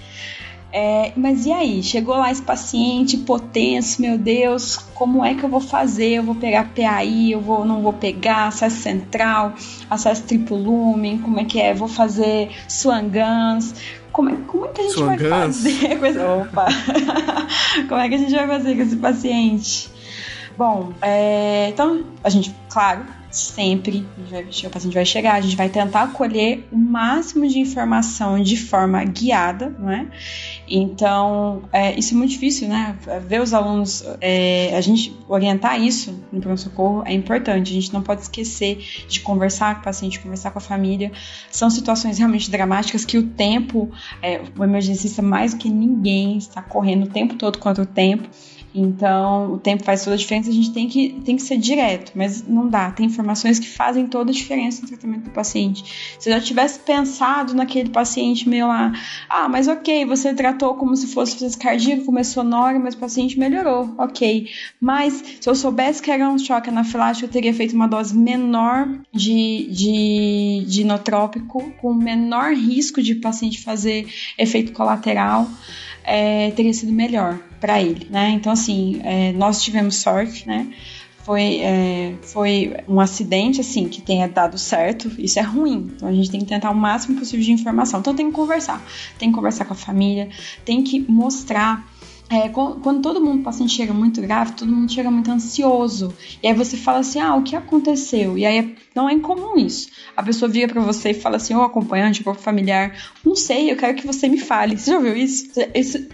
É, mas e aí? Chegou lá esse paciente potenso, meu Deus, como é que eu vou fazer? Eu vou pegar PAI, eu vou, não vou pegar acesso central, acesso triplo lumen, como é que é? Vou fazer Swangans. Como é, como é que a gente vai fazer com esse... Opa! <laughs> como é que a gente vai fazer com esse paciente? Bom, é, então a gente, claro, sempre o paciente vai chegar, a gente vai tentar colher o máximo de informação de forma guiada, não é? Então, é, isso é muito difícil, né? Ver os alunos, é, a gente orientar isso no pronto-socorro é importante, a gente não pode esquecer de conversar com o paciente, conversar com a família. São situações realmente dramáticas que o tempo, é, o emergencista mais do que ninguém está correndo o tempo todo contra o tempo. Então, o tempo faz toda a diferença, a gente tem que, tem que ser direto, mas não dá. Tem informações que fazem toda a diferença no tratamento do paciente. Se eu já tivesse pensado naquele paciente meio lá, ah, mas ok, você tratou como se fosse insuficiência cardíaca, começou sonora, mas o paciente melhorou, ok. Mas se eu soubesse que era um choque anafilático, eu teria feito uma dose menor de, de, de inotrópico, com menor risco de paciente fazer efeito colateral é, teria sido melhor para ele, né? Então, assim, é, nós tivemos sorte, né? Foi, é, foi um acidente, assim, que tenha dado certo, isso é ruim. Então, a gente tem que tentar o máximo possível de informação. Então, tem que conversar. Tem que conversar com a família, tem que mostrar é, quando todo mundo, o paciente chega muito grave, todo mundo chega muito ansioso. E aí você fala assim: ah, o que aconteceu? E aí não é incomum isso. A pessoa vira para você e fala assim: ô acompanhante, ou familiar, não sei, eu quero que você me fale. Você já ouviu isso? Isso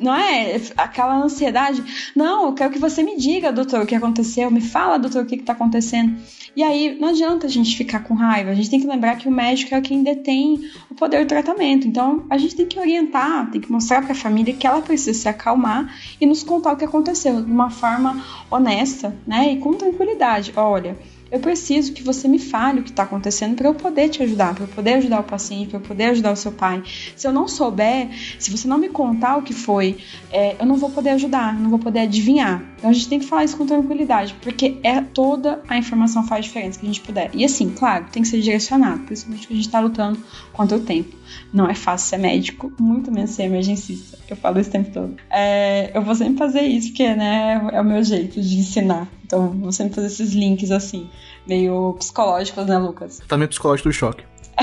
não é aquela ansiedade. Não, eu quero que você me diga, doutor, o que aconteceu. Me fala, doutor, o que está acontecendo. E aí não adianta a gente ficar com raiva, a gente tem que lembrar que o médico é quem detém o poder do tratamento. Então a gente tem que orientar, tem que mostrar para a família que ela precisa se acalmar e nos contar o que aconteceu de uma forma honesta, né? E com tranquilidade. Olha, eu preciso que você me fale o que está acontecendo para eu poder te ajudar, para eu poder ajudar o paciente, para eu poder ajudar o seu pai. Se eu não souber, se você não me contar o que foi, é, eu não vou poder ajudar, não vou poder adivinhar. Então a gente tem que falar isso com tranquilidade, porque é toda a informação faz diferença que a gente puder. E assim, claro, tem que ser direcionado, principalmente que a gente está lutando contra o tempo. Não é fácil ser médico, muito menos ser emergencista. Eu falo isso o tempo todo. É, eu vou sempre fazer isso, porque né, é o meu jeito de ensinar. Então, vou sempre fazer esses links assim, meio psicológicos, né, Lucas? Também psicológico do choque. <laughs>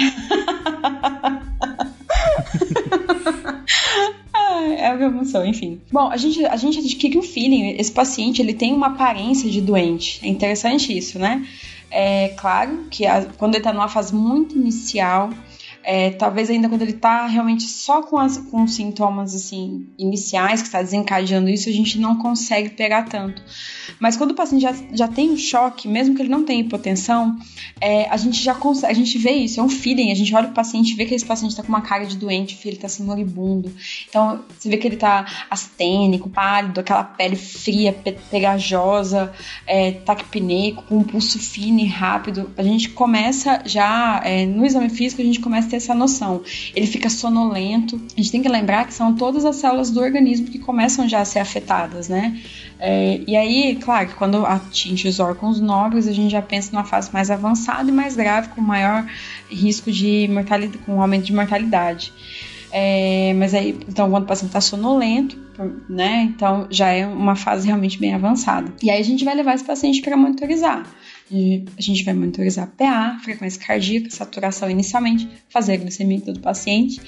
é o eu sou, enfim. Bom, a gente, a gente adquire um feeling. Esse paciente, ele tem uma aparência de doente. É interessante isso, né? É claro que a, quando ele tá numa fase muito inicial, é, talvez ainda quando ele está realmente só com, as, com sintomas assim iniciais, que está desencadeando isso, a gente não consegue pegar tanto. Mas quando o paciente já, já tem um choque, mesmo que ele não tenha hipotensão, é, a gente já consegue, a gente vê isso, é um feeling, a gente olha o paciente vê que esse paciente está com uma cara de doente, ele está assim moribundo. Então, você vê que ele está astênico, pálido, aquela pele fria, pegajosa, é, taquipneico, com um pulso fino e rápido. A gente começa já, é, no exame físico, a gente começa ter essa noção. Ele fica sonolento. A gente tem que lembrar que são todas as células do organismo que começam já a ser afetadas, né? É, e aí, claro, que quando atinge os órgãos nobres, a gente já pensa numa fase mais avançada e mais grave, com maior risco de mortalidade, com aumento de mortalidade. É, mas aí, então, quando o paciente está sonolento, né? Então já é uma fase realmente bem avançada. E aí a gente vai levar esse paciente para monitorizar. A gente vai monitorizar PA, frequência cardíaca, saturação inicialmente, fazer a glicemia do paciente.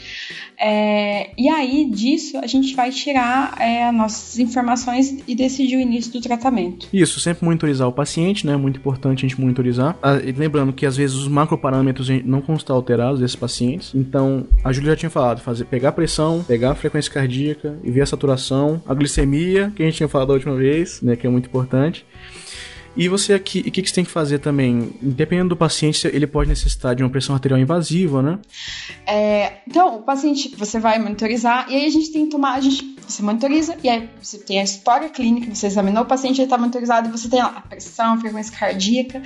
É, e aí disso a gente vai tirar é, nossas informações e decidir o início do tratamento. Isso, sempre monitorizar o paciente, né? Muito importante a gente monitorizar. Ah, lembrando que às vezes os macroparâmetros não constam alterados desses pacientes. Então, a Júlia já tinha falado, fazer, pegar a pressão, pegar a frequência cardíaca e ver a saturação, a glicemia, que a gente tinha falado da última vez, né? Que é muito importante. E você aqui, o que, que você tem que fazer também? Dependendo do paciente, ele pode necessitar de uma pressão arterial invasiva, né? É, então, o paciente você vai monitorizar e aí a gente tem que tomar, a gente, você monitoriza e aí você tem a história clínica, você examinou o paciente, ele está monitorizado e você tem a pressão, a frequência cardíaca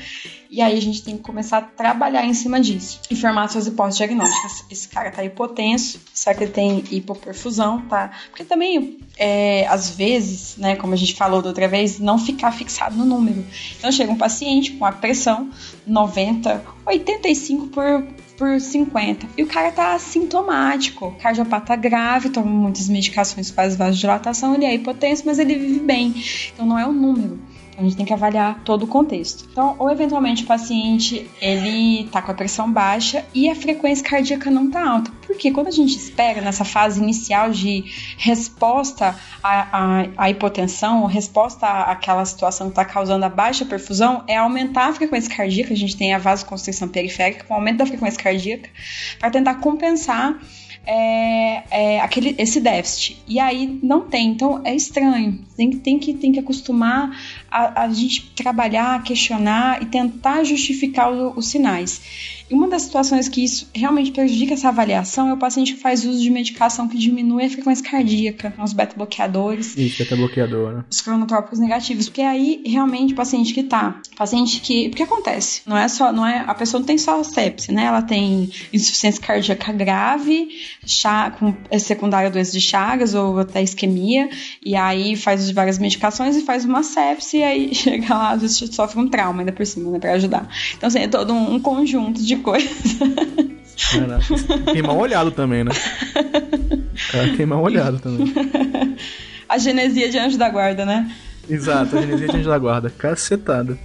e aí a gente tem que começar a trabalhar em cima disso e formar suas hipóteses diagnósticas. Esse cara tá hipotenso, será que ele tem hipoperfusão, tá? Porque também, é, às vezes, né, como a gente falou da outra vez, não ficar fixado no número. Então chega um paciente com a pressão 90, 85 por, por 50 e o cara tá assintomático, cardiopata grave, toma muitas medicações, faz vasodilatação, ele é hipotenso, mas ele vive bem. Então não é o número. A gente tem que avaliar todo o contexto. Então, ou eventualmente o paciente ele tá com a pressão baixa e a frequência cardíaca não tá alta. Porque quando a gente espera nessa fase inicial de resposta à, à, à hipotensão, resposta àquela situação que está causando a baixa perfusão, é aumentar a frequência cardíaca. A gente tem a vasoconstrição periférica com aumento da frequência cardíaca para tentar compensar é, é, aquele, esse déficit. E aí não tem, então é estranho. Tem, tem, que, tem que acostumar a, a gente trabalhar, questionar e tentar justificar o, os sinais. E uma das situações que isso realmente prejudica essa avaliação é o paciente que faz uso de medicação que diminui a frequência cardíaca, os beta-bloqueadores. Isso, beta-bloqueador, né? Os cronotrópicos negativos. Porque aí, realmente, o paciente que tá, paciente que... Porque acontece, não é só, não é... A pessoa não tem só sepse, né? Ela tem insuficiência cardíaca grave, chá, com é secundária doença de Chagas ou até isquemia, e aí faz várias medicações e faz uma sepse, aí <laughs> chega lá, às vezes sofre um trauma ainda por cima, né? Pra ajudar. Então, assim, é todo um, conjunto de de coisa. tem mal olhado também, né? cara tem mal olhado também. <laughs> A genesia de anjo da guarda, né? Exato, a genesia de anjo da guarda. Cacetada.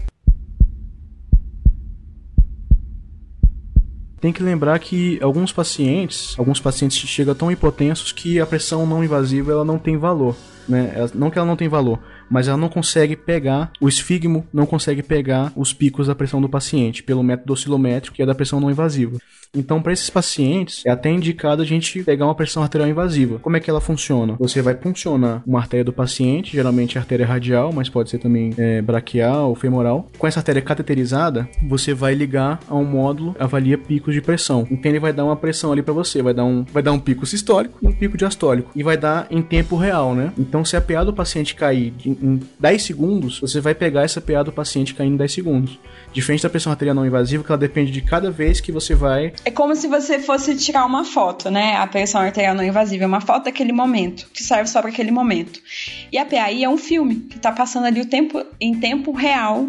Tem que lembrar que alguns pacientes, alguns pacientes chegam tão hipotensos que a pressão não invasiva ela não tem valor. Né? Não que ela não tem valor, mas ela não consegue pegar, o esfigmo não consegue pegar os picos da pressão do paciente pelo método oscilométrico, que é da pressão não invasiva. Então, para esses pacientes, é até indicado a gente pegar uma pressão arterial invasiva. Como é que ela funciona? Você vai funcionar uma artéria do paciente, geralmente a artéria radial, mas pode ser também é, braquial ou femoral. Com essa artéria cateterizada, você vai ligar a um módulo, avalia picos de pressão. Então, ele vai dar uma pressão ali para você, vai dar um, vai dar um pico sistólico e um pico diastólico. E vai dar em tempo real, né? Então, se a PA do paciente cair em 10 segundos, você vai pegar essa PA do paciente caindo em 10 segundos. Diferente da pressão arterial não invasiva, que ela depende de cada vez que você vai. É como se você fosse tirar uma foto, né? A pressão arterial não invasiva é uma foto daquele momento, que serve só para aquele momento. E a PAI é um filme que tá passando ali o tempo em tempo real.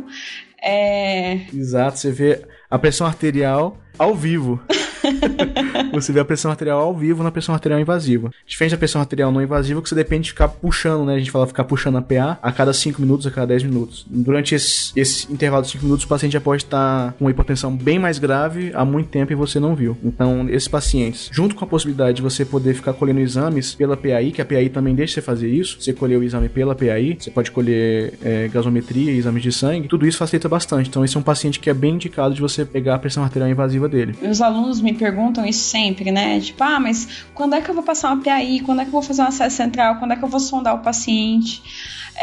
É... Exato, você vê a pressão arterial ao vivo. <laughs> <laughs> você vê a pressão arterial ao vivo na pressão arterial invasiva. Diferente da pressão arterial não invasiva, que você depende de ficar puxando, né? A gente fala ficar puxando a PA a cada 5 minutos, a cada 10 minutos. Durante esse, esse intervalo de 5 minutos, o paciente já pode estar com uma hipotensão bem mais grave há muito tempo e você não viu. Então, esses pacientes, junto com a possibilidade de você poder ficar colhendo exames pela PAI, que a PAI também deixa você fazer isso, você colher o exame pela PAI, você pode colher é, gasometria, exames de sangue, tudo isso facilita bastante. Então, esse é um paciente que é bem indicado de você pegar a pressão arterial invasiva dele. Os alunos me perguntam isso sempre, né? Tipo, ah, mas quando é que eu vou passar uma PAI? Quando é que eu vou fazer uma acesso central? Quando é que eu vou sondar o paciente?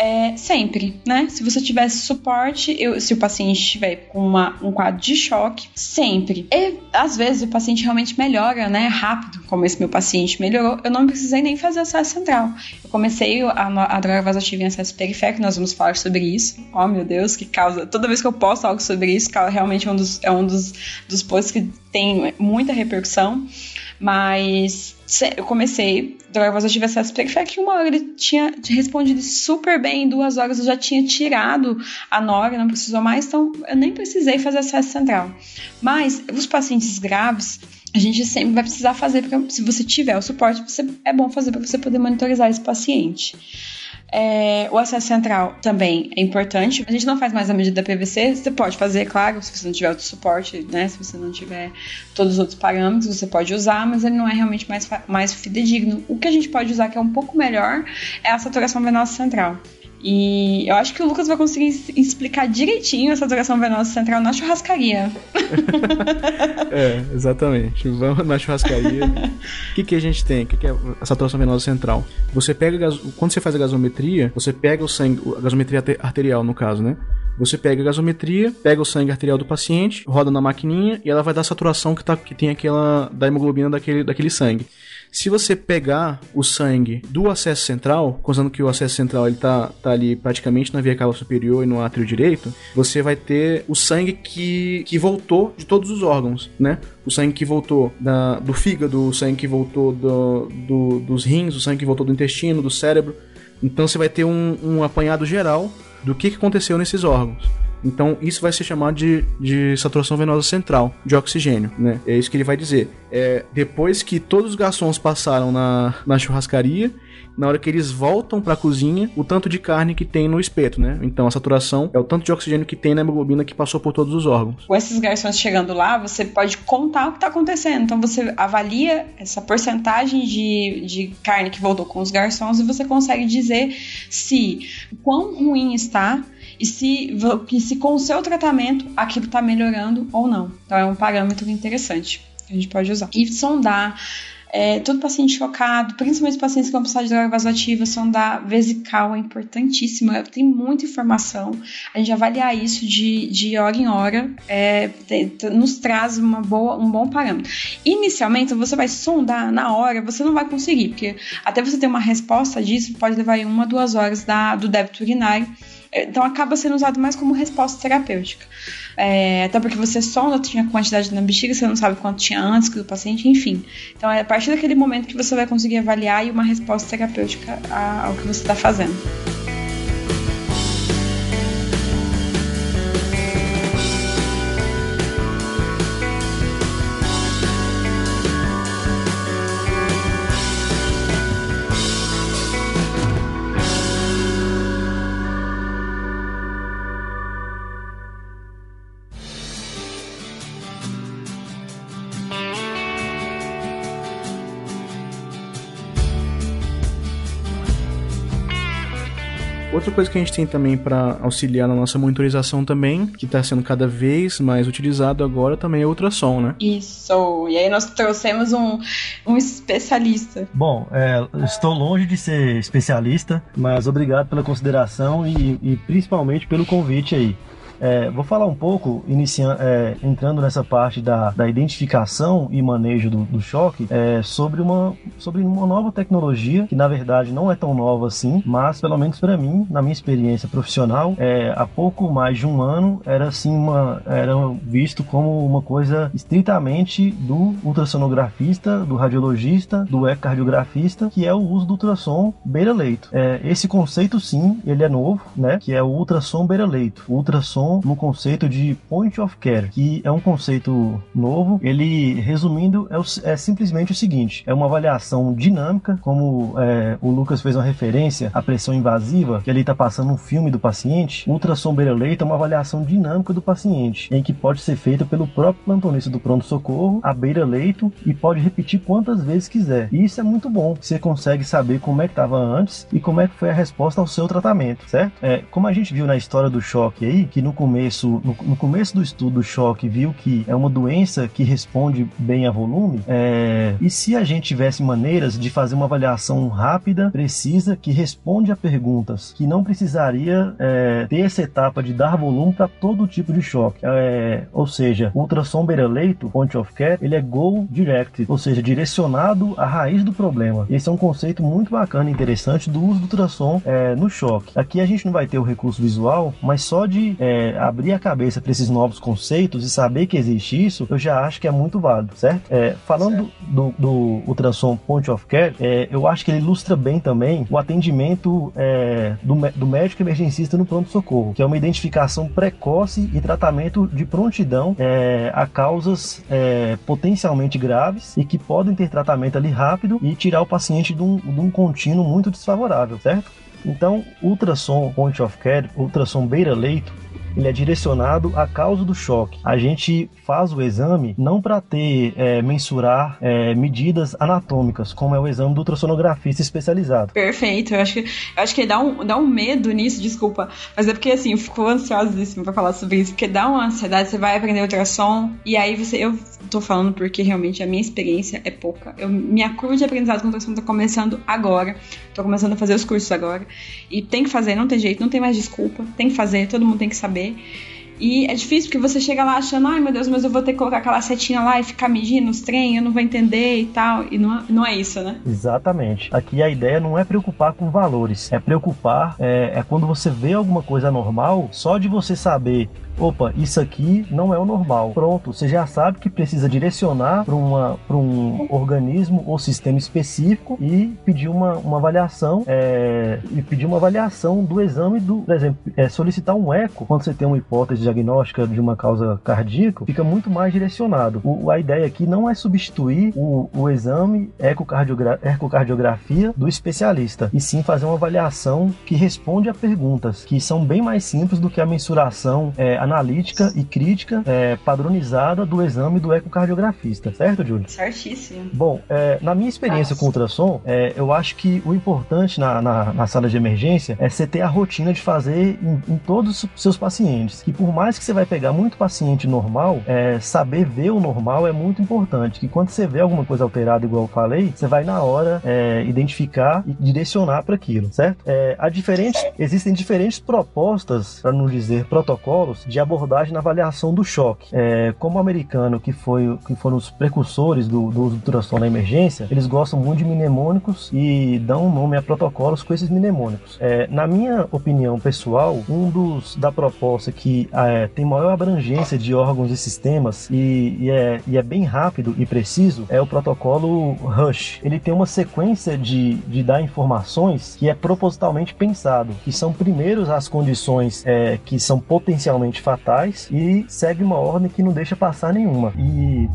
É, sempre, né? Se você tivesse suporte, eu, se o paciente estiver com uma, um quadro de choque, sempre. E às vezes o paciente realmente melhora, né? Rápido, como esse meu paciente melhorou, eu não precisei nem fazer acesso central. Eu comecei a, a droga vasoativa em acesso periférico, nós vamos falar sobre isso. Oh meu Deus, que causa. Toda vez que eu posto algo sobre isso, realmente é um dos, é um dos, dos posts que tem muita repercussão. Mas eu comecei droga vasoativa acesso periférico em uma hora ele tinha respondido super bem, em duas horas eu já tinha tirado a nora, não precisou mais, então eu nem precisei fazer acesso central. Mas os pacientes graves, a gente sempre vai precisar fazer, porque se você tiver o suporte, você, é bom fazer para você poder monitorizar esse paciente. É, o acesso central também é importante. A gente não faz mais a medida da PVC. Você pode fazer, claro, se você não tiver outro suporte, né? Se você não tiver todos os outros parâmetros, você pode usar, mas ele não é realmente mais, mais fidedigno. O que a gente pode usar que é um pouco melhor é a saturação venosa central. E eu acho que o Lucas vai conseguir explicar direitinho essa saturação venosa central na churrascaria. <laughs> é, exatamente. Vamos na churrascaria. O <laughs> que, que a gente tem? O que, que é a saturação venosa central? Você pega. Quando você faz a gasometria, você pega o sangue. A gasometria arterial, no caso, né? Você pega a gasometria, pega o sangue arterial do paciente, roda na maquininha e ela vai dar a saturação que, tá, que tem aquela da hemoglobina daquele, daquele sangue. Se você pegar o sangue do acesso central, considerando que o acesso central ele tá, tá ali praticamente na via cava superior e no átrio direito, você vai ter o sangue que, que voltou de todos os órgãos, né? O sangue que voltou da, do fígado, o sangue que voltou do, do, dos rins, o sangue que voltou do intestino, do cérebro. Então você vai ter um, um apanhado geral do que, que aconteceu nesses órgãos. Então, isso vai ser chamado de, de saturação venosa central de oxigênio, né? É isso que ele vai dizer. É, depois que todos os garçons passaram na, na churrascaria, na hora que eles voltam para a cozinha, o tanto de carne que tem no espeto, né? Então a saturação é o tanto de oxigênio que tem na hemoglobina que passou por todos os órgãos. Com esses garçons chegando lá, você pode contar o que está acontecendo. Então você avalia essa porcentagem de, de carne que voltou com os garçons e você consegue dizer se quão ruim está e se, se com o seu tratamento aquilo está melhorando ou não. Então é um parâmetro interessante que a gente pode usar. E sondar é, todo paciente chocado, principalmente pacientes vão precisar de droga vasoativa, sondar vesical é importantíssimo, é, tem muita informação. A gente avaliar isso de, de hora em hora é, tem, nos traz uma boa, um bom parâmetro. Inicialmente, você vai sondar na hora, você não vai conseguir, porque até você ter uma resposta disso pode levar uma, duas horas da, do débito urinário. Então acaba sendo usado mais como resposta terapêutica. É, até porque você sonda, tinha quantidade na bexiga, você não sabe quanto tinha antes do paciente, enfim. Então é a partir daquele momento que você vai conseguir avaliar e uma resposta terapêutica ao que você está fazendo. Coisa que a gente tem também para auxiliar na nossa monitorização também, que está sendo cada vez mais utilizado agora, também é o ultrassom, né? Isso. E aí nós trouxemos um, um especialista. Bom, é, estou longe de ser especialista, mas obrigado pela consideração e, e principalmente pelo convite aí. É, vou falar um pouco, iniciando, é, entrando nessa parte da, da identificação e manejo do, do choque, é, sobre, uma, sobre uma nova tecnologia, que na verdade não é tão nova assim, mas pelo menos para mim, na minha experiência profissional, é, há pouco mais de um ano era assim uma, era visto como uma coisa estritamente do ultrassonografista, do radiologista, do ecocardiografista, que é o uso do ultrassom beira-leito. É, esse conceito sim, ele é novo, né? Que é o ultrassom beira-leito. O no conceito de point of care, que é um conceito novo. Ele, resumindo, é, o, é simplesmente o seguinte: é uma avaliação dinâmica, como é, o Lucas fez uma referência à pressão invasiva, que ali está passando um filme do paciente. Ultrassom beira-leito é uma avaliação dinâmica do paciente, em que pode ser feita pelo próprio plantonista do pronto-socorro, à beira-leito, e pode repetir quantas vezes quiser. E isso é muito bom, você consegue saber como é que estava antes e como é que foi a resposta ao seu tratamento, certo? É, como a gente viu na história do choque aí, que no começo, no, no, começo do estudo do choque, viu que é uma doença que responde bem a volume, é, e se a gente tivesse maneiras de fazer uma avaliação rápida, precisa, que responde a perguntas, que não precisaria é, ter essa etapa de dar volume para todo tipo de choque. É, ou seja, o ultrassom beira-leito, point of care, ele é goal directed, ou seja, direcionado à raiz do problema. Esse é um conceito muito bacana e interessante do uso do ultrassom é, no choque. Aqui a gente não vai ter o recurso visual, mas só de é, abrir a cabeça para esses novos conceitos e saber que existe isso, eu já acho que é muito válido, certo? É, falando certo. Do, do ultrassom point of care, é, eu acho que ele ilustra bem também o atendimento é, do, do médico emergencista no pronto-socorro, que é uma identificação precoce e tratamento de prontidão é, a causas é, potencialmente graves e que podem ter tratamento ali rápido e tirar o paciente de um, de um contínuo muito desfavorável, certo? Então, ultrassom point of care, ultrassom beira-leito, ele é direcionado à causa do choque. A gente faz o exame não para ter, é, mensurar é, medidas anatômicas, como é o exame do ultrassonografista especializado. Perfeito, eu acho que, eu acho que dá, um, dá um medo nisso, desculpa, mas é porque assim, eu fico ansiosíssima pra falar sobre isso, porque dá uma ansiedade, você vai aprender ultrassom, e aí você, eu tô falando porque realmente a minha experiência é pouca. Eu, minha curva de aprendizado com ultrassom tá começando agora, tô começando a fazer os cursos agora, e tem que fazer, não tem jeito, não tem mais desculpa, tem que fazer, todo mundo tem que saber. E é difícil porque você chega lá achando, ai meu Deus, mas eu vou ter que colocar aquela setinha lá e ficar medindo os trem, eu não vou entender e tal. E não, não é isso, né? Exatamente. Aqui a ideia não é preocupar com valores, é preocupar, é, é quando você vê alguma coisa normal, só de você saber opa, isso aqui não é o normal. Pronto, você já sabe que precisa direcionar para um organismo ou sistema específico e pedir uma, uma avaliação é, e pedir uma avaliação do exame do, por exemplo, é, solicitar um eco quando você tem uma hipótese diagnóstica de uma causa cardíaca, fica muito mais direcionado. O, a ideia aqui não é substituir o, o exame ecocardiogra ecocardiografia do especialista, e sim fazer uma avaliação que responde a perguntas que são bem mais simples do que a mensuração é, analítica e crítica é, padronizada do exame do ecocardiografista, certo, Júlio? Certíssimo. Bom, é, na minha experiência Nossa. com ultrassom, é, eu acho que o importante na, na, na, sala de emergência é você ter a rotina de fazer em, em, todos os seus pacientes. Que por mais que você vai pegar muito paciente normal, é, saber ver o normal é muito importante. Que quando você vê alguma coisa alterada, igual eu falei, você vai na hora é, identificar e direcionar para aquilo, certo? É, a diferente, existem diferentes propostas, para não dizer protocolos, de de abordagem na avaliação do choque. É, como americano, que, foi, que foram os precursores do, do uso do ultrassom na emergência, eles gostam muito de mnemônicos e dão nome a protocolos com esses mnemônicos. É, na minha opinião pessoal, um dos da proposta que é, tem maior abrangência de órgãos e sistemas e, e, é, e é bem rápido e preciso é o protocolo Rush. Ele tem uma sequência de, de dar informações que é propositalmente pensado, que são primeiros as condições é, que são potencialmente fatais e segue uma ordem que não deixa passar nenhuma. E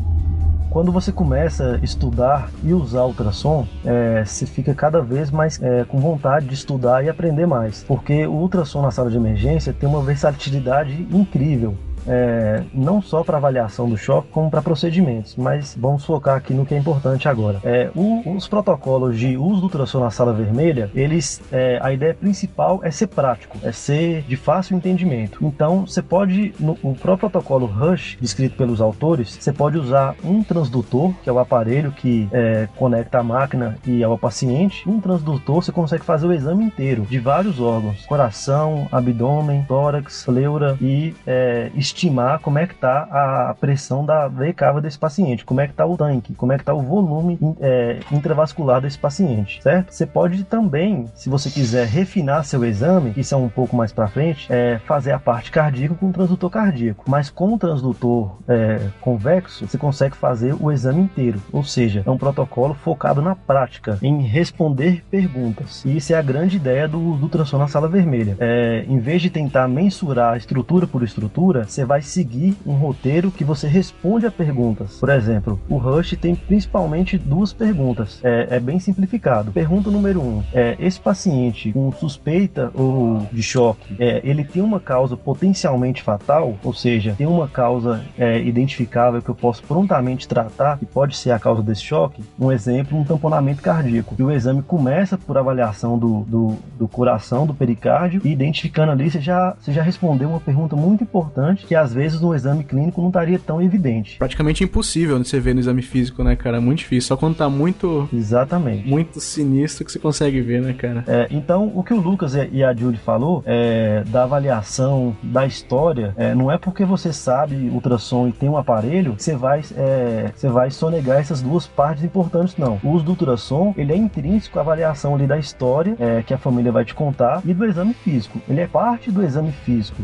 quando você começa a estudar e usar ultrassom, é, você fica cada vez mais é, com vontade de estudar e aprender mais, porque o ultrassom na sala de emergência tem uma versatilidade incrível é, não só para avaliação do choque, como para procedimentos. Mas vamos focar aqui no que é importante agora. É, o, os protocolos de uso do ultrassom na sala vermelha, eles, é, a ideia principal é ser prático, é ser de fácil entendimento. Então, você pode, no, próprio protocolo Rush, descrito pelos autores, você pode usar um transdutor, que é o aparelho que é, conecta a máquina e ao paciente. Um transdutor, você consegue fazer o exame inteiro de vários órgãos: coração, abdômen, tórax, pleura e é, estimar como é que está a pressão da veia cava desse paciente, como é que está o tanque, como é que está o volume é, intravascular desse paciente, certo? Você pode também, se você quiser refinar seu exame, isso é um pouco mais para frente, é, fazer a parte cardíaca com o transdutor cardíaco, mas com o transdutor é, convexo, você consegue fazer o exame inteiro, ou seja, é um protocolo focado na prática, em responder perguntas. E isso é a grande ideia do, do transtorno na sala vermelha. É, em vez de tentar mensurar estrutura por estrutura, você vai seguir um roteiro que você responde a perguntas. Por exemplo, o Rush tem principalmente duas perguntas. É, é bem simplificado. Pergunta número um: é, esse paciente com suspeita ou de choque, é, ele tem uma causa potencialmente fatal, ou seja, tem uma causa é, identificável que eu posso prontamente tratar, que pode ser a causa desse choque. Um exemplo, um tamponamento cardíaco. E o exame começa por avaliação do, do, do coração, do pericárdio, e identificando ali, você já, você já respondeu uma pergunta muito importante que às vezes no exame clínico não estaria tão evidente. Praticamente impossível de você ver no exame físico, né, cara? Muito difícil. Só quando tá muito. Exatamente. Muito sinistro que você consegue ver, né, cara? É, então, o que o Lucas e a Julie falou é, da avaliação da história, é, não é porque você sabe ultrassom e tem um aparelho que você vai, é, você vai sonegar essas duas partes importantes, não. O uso do ultrassom, ele é intrínseco à avaliação ali da história é, que a família vai te contar e do exame físico. Ele é parte do exame físico.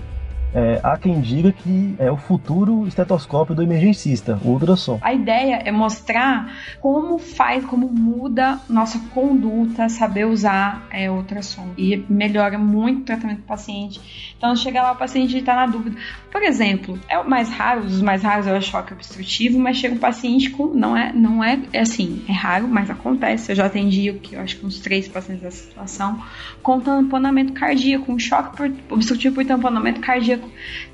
É, há quem diga que é o futuro estetoscópio do emergencista, o ultrassom. A ideia é mostrar como faz, como muda nossa conduta, saber usar é, ultrassom. E melhora muito o tratamento do paciente. Então chega lá o paciente está na dúvida. Por exemplo, é o mais raro, os mais raros é o choque obstrutivo, mas chega um paciente com. Não é, não é, é assim, é raro, mas acontece. Eu já atendi o que eu acho que uns três pacientes dessa situação, com tamponamento cardíaco, um choque por, obstrutivo por tamponamento cardíaco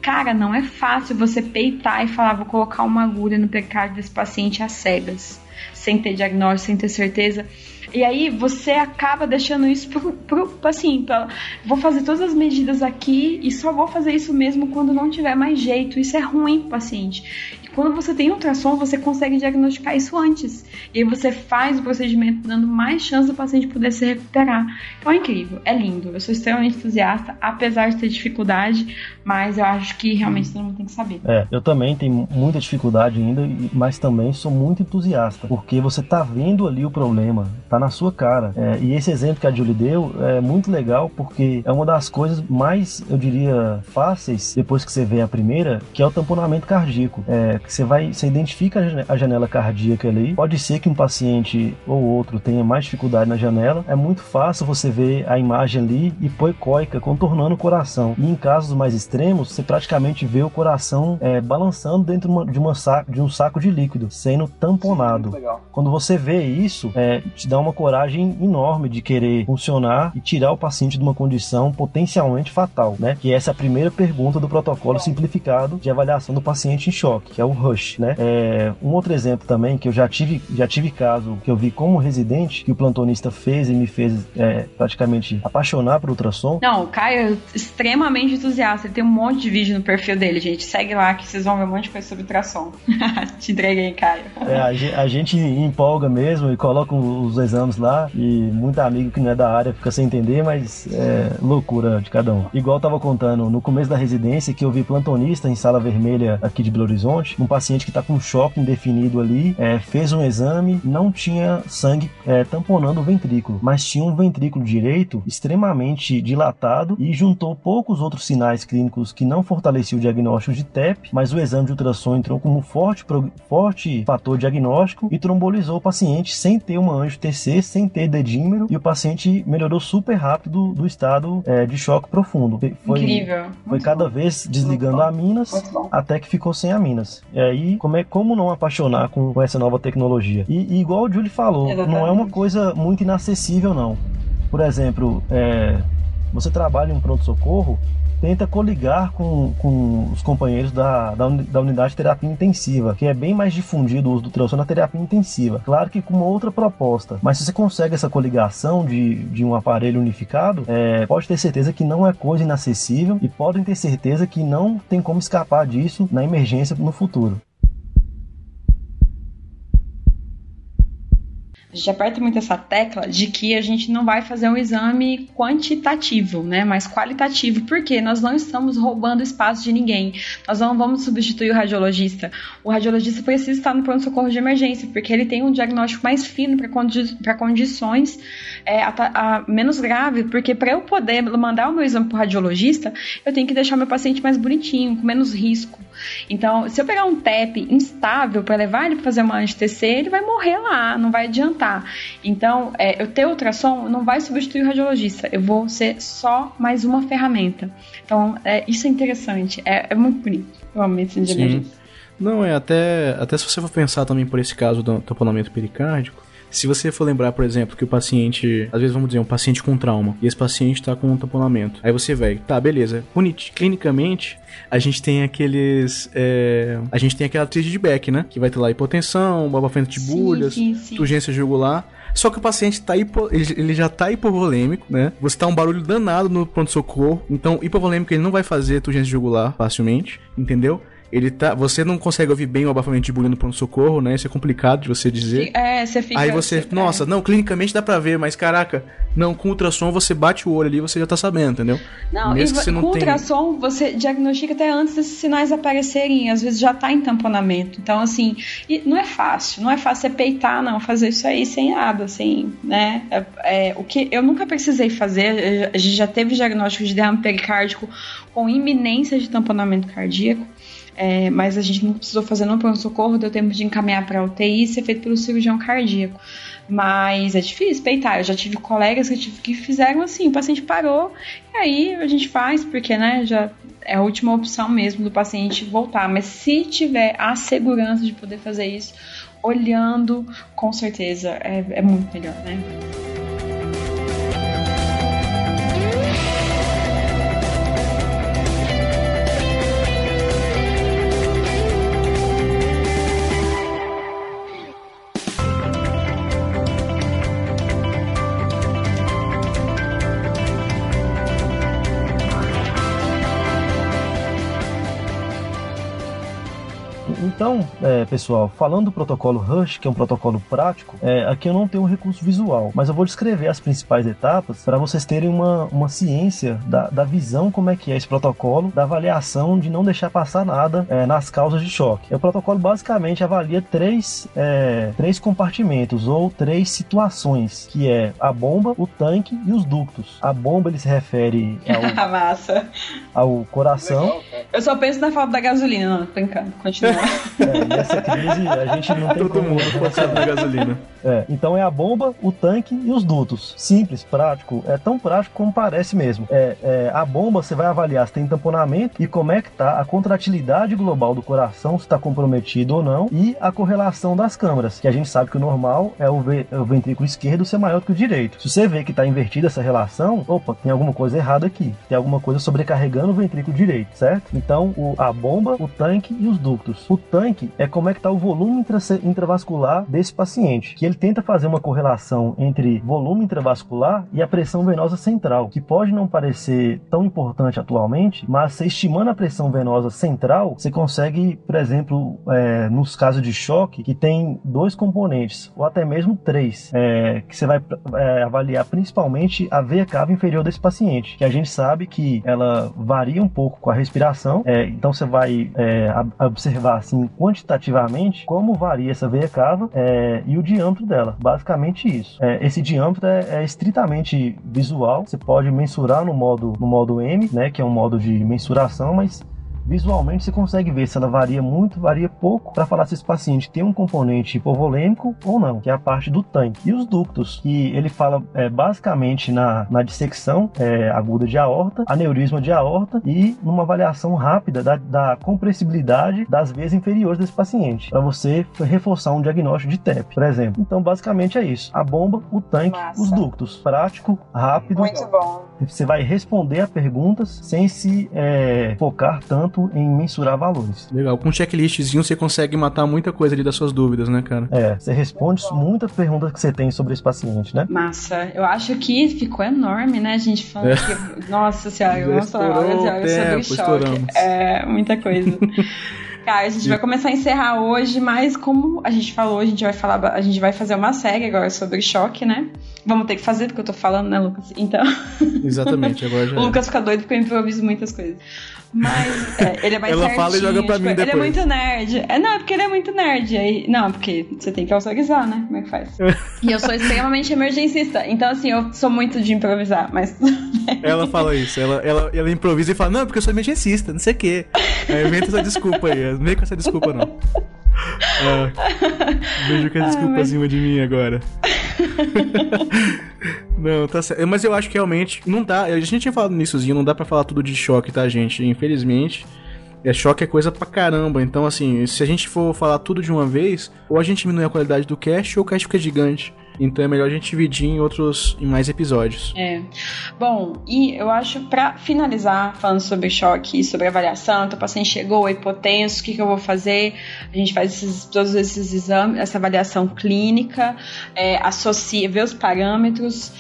Cara, não é fácil você peitar e falar, vou colocar uma agulha no percárdio desse paciente às cegas, sem ter diagnóstico, sem ter certeza. E aí você acaba deixando isso pro, pro assim, pra, vou fazer todas as medidas aqui e só vou fazer isso mesmo quando não tiver mais jeito. Isso é ruim pro paciente. Quando você tem ultrassom, você consegue diagnosticar isso antes. E aí você faz o procedimento dando mais chance do paciente poder se recuperar. Então é incrível, é lindo. Eu sou extremamente entusiasta, apesar de ter dificuldade, mas eu acho que realmente todo mundo tem que saber. É, eu também tenho muita dificuldade ainda, mas também sou muito entusiasta, porque você tá vendo ali o problema, tá na sua cara. É, e esse exemplo que a Julie deu é muito legal porque é uma das coisas mais, eu diria, fáceis depois que você vê a primeira, que é o tamponamento cardíaco. É, você vai, você identifica a janela cardíaca ali. Pode ser que um paciente ou outro tenha mais dificuldade na janela. É muito fácil você ver a imagem ali hipoecóica contornando o coração. E em casos mais extremos, você praticamente vê o coração é, balançando dentro de, uma saco, de um saco de líquido, sendo tamponado. Sim, Quando você vê isso, é, te dá uma uma coragem enorme de querer funcionar e tirar o paciente de uma condição potencialmente fatal, né? Que essa é a primeira pergunta do protocolo simplificado de avaliação do paciente em choque, que é o RUSH, né? É, um outro exemplo também que eu já tive, já tive caso que eu vi como residente que o plantonista fez e me fez é, praticamente apaixonar por ultrassom. Não, o Caio é extremamente entusiasta. Ele tem um monte de vídeo no perfil dele, gente. Segue lá que vocês vão ver um monte de coisa sobre ultrassom. <laughs> Te entreguei, Caio. É, a, a gente empolga mesmo e coloca os exames lá e muito amigo que não é da área fica sem entender, mas é loucura de cada um. Igual eu tava contando no começo da residência que eu vi plantonista em sala vermelha aqui de Belo Horizonte, um paciente que tá com choque indefinido ali, é, fez um exame, não tinha sangue é, tamponando o ventrículo, mas tinha um ventrículo direito extremamente dilatado e juntou poucos outros sinais clínicos que não fortaleciam o diagnóstico de TEP, mas o exame de ultrassom entrou como forte, forte fator diagnóstico e trombolizou o paciente sem ter uma anjo TC sem ter dedímero e o paciente melhorou super rápido do, do estado é, de choque profundo. Foi, Incrível. Foi cada bom. vez desligando a aminas até que ficou sem aminas. E aí, como, é, como não apaixonar com, com essa nova tecnologia? E, e igual o Julie falou, Exatamente. não é uma coisa muito inacessível, não. Por exemplo, é, você trabalha em um pronto-socorro, tenta coligar com, com os companheiros da, da, da, unidade de terapia intensiva, que é bem mais difundido o uso do ultrassom na terapia intensiva. Claro que com uma outra proposta, mas se você consegue essa coligação de, de um aparelho unificado, é, pode ter certeza que não é coisa inacessível e podem ter certeza que não tem como escapar disso na emergência no futuro. A gente aperta muito essa tecla de que a gente não vai fazer um exame quantitativo, né, mas qualitativo, porque nós não estamos roubando espaço de ninguém. Nós não vamos substituir o radiologista. O radiologista precisa estar no pronto-socorro de emergência, porque ele tem um diagnóstico mais fino para condi condições é, a, a, menos grave, porque para eu poder mandar o meu exame para o radiologista, eu tenho que deixar meu paciente mais bonitinho, com menos risco. Então, se eu pegar um TEP instável para levar ele para fazer uma anti-TC, ele vai morrer lá, não vai adiantar. Então, é, eu ter ultrassom não vai substituir o radiologista, eu vou ser só mais uma ferramenta. Então, é, isso é interessante, é, é muito bonito. Eu amo medicina de emergência. Não, é até, até se você for pensar também por esse caso do tamponamento pericárdico, se você for lembrar, por exemplo, que o paciente, às vezes vamos dizer, um paciente com trauma, e esse paciente tá com um tamponamento. Aí você vai, tá, beleza. Bonito. Clinicamente, a gente tem aqueles. É, a gente tem aquela atriz de Beck, né? Que vai ter lá hipotensão, babafento de bulhas, urgência jugular. Só que o paciente tá hipo, ele, ele, já tá hipovolêmico, né? Você tá um barulho danado no pronto-socorro. Então, hipovolêmico ele não vai fazer turgência jugular facilmente, entendeu? Ele tá. Você não consegue ouvir bem o abafamento de bullying no pronto-socorro, né? Isso é complicado de você dizer. É, você fica. Aí você, você nossa, é. não, clinicamente dá pra ver, mas caraca, não, com ultrassom você bate o olho ali você já tá sabendo, entendeu? Não, Mesmo e, você não com tem... ultrassom você diagnostica até antes desses sinais aparecerem, às vezes já tá em tamponamento. Então, assim, não é fácil, não é fácil você peitar, não, fazer isso aí sem nada, assim, né? É, é, o que eu nunca precisei fazer, a gente já teve diagnóstico de derrame pericárdico com iminência de tamponamento cardíaco. É, mas a gente não precisou fazer no pronto-socorro, deu tempo de encaminhar para UTI e ser feito pelo cirurgião cardíaco. Mas é difícil peitar. Eu já tive colegas que, tive, que fizeram assim: o paciente parou, e aí a gente faz, porque né, já é a última opção mesmo do paciente voltar. Mas se tiver a segurança de poder fazer isso, olhando, com certeza é, é muito melhor, né? É, pessoal, falando do protocolo Rush, que é um protocolo prático, é, aqui eu não tenho um recurso visual, mas eu vou descrever as principais etapas para vocês terem uma, uma ciência da, da visão como é que é esse protocolo, da avaliação de não deixar passar nada é, nas causas de choque. O protocolo basicamente avalia três, é, três compartimentos ou três situações, que é a bomba, o tanque e os ductos. A bomba ele se refere ao, <laughs> Massa. ao coração. Legal, eu só penso na falta da gasolina, não, brincando, continua. É, nessa crise a gente não tem Todo como... mundo focado na gasolina. É, então é a bomba, o tanque e os dutos. Simples, prático. É tão prático como parece mesmo. É, é, a bomba você vai avaliar se tem tamponamento e como é que tá a contratilidade global do coração, se está comprometido ou não, e a correlação das câmaras, que a gente sabe que o normal é o, é o ventrículo esquerdo ser maior do que o direito. Se você vê que está invertida essa relação, opa, tem alguma coisa errada aqui. Tem alguma coisa sobrecarregando o ventrículo direito, certo? Então o, a bomba, o tanque e os ductos. O tanque é como é que está o volume intra intravascular desse paciente, que ele tenta fazer uma correlação entre volume intravascular e a pressão venosa central, que pode não parecer tão importante atualmente, mas você estimando a pressão venosa central, você consegue, por exemplo, é, nos casos de choque, que tem dois componentes, ou até mesmo três, é, que você vai é, avaliar principalmente a veia cava inferior desse paciente, que a gente sabe que ela varia um pouco com a respiração, é, então você vai é, observar assim quantitativamente como varia essa veia cava é, e o diâmetro dela. Basicamente isso. É, esse diâmetro é, é, estritamente visual. Você pode mensurar no modo, no modo M, né, que é um modo de mensuração, mas visualmente você consegue ver se ela varia muito, varia pouco, para falar se esse paciente tem um componente hipovolêmico ou não, que é a parte do tanque. E os ductos, que ele fala é, basicamente na, na dissecção é, aguda de aorta, aneurisma de aorta e numa avaliação rápida da, da compressibilidade das veias inferiores desse paciente, para você reforçar um diagnóstico de TEP, por exemplo. Então, basicamente é isso: a bomba, o tanque, Massa. os ductos. Prático, rápido. Muito bom. Você vai responder a perguntas sem se é, focar tanto em mensurar valores. Legal. Com um checklistzinho você consegue matar muita coisa ali das suas dúvidas, né, cara? É, você responde muitas perguntas que você tem sobre esse paciente, né? Massa. Eu acho que ficou enorme, né, a gente falando é. que... Nossa senhora, vamos falar sobre o choque. É, muita coisa. <laughs> Cara, a gente vai começar a encerrar hoje, mas como a gente falou, a gente vai falar, a gente vai fazer uma série agora sobre choque, né? Vamos ter que fazer porque eu tô falando, né, Lucas? Então. <laughs> Exatamente, agora já. o Lucas fica doido porque eu improviso muitas coisas. Mas é, ele é mais Ela fala e joga pra mim tipo, Ele é depois. muito nerd. É, não, é porque ele é muito nerd. Aí, não, porque você tem que autorizar, né? Como é que faz? <laughs> e eu sou extremamente emergencista. Então, assim, eu sou muito de improvisar, mas. <laughs> Ela fala isso, ela, ela, ela improvisa e fala, não, porque eu sou emergencista, não sei o quê. Aí inventa essa desculpa aí, não vem com essa desculpa não. Ah, vejo que a desculpa mas- acima de mim agora. <laughs> não, tá certo. Mas eu acho que realmente não dá. A gente tinha falado niçozinho, não dá pra falar tudo de choque, tá, gente? Infelizmente. É choque é coisa pra caramba. Então, assim, se a gente for falar tudo de uma vez, ou a gente diminui a qualidade do cast, ou o cast fica gigante. Então é melhor a gente dividir em outros, em mais episódios. É. Bom, e eu acho pra finalizar, falando sobre choque sobre avaliação, então o paciente chegou, é hipotenso, o que, que eu vou fazer? A gente faz esses- todos esses exames, essa avaliação clínica, é, associa, vê os parâmetros.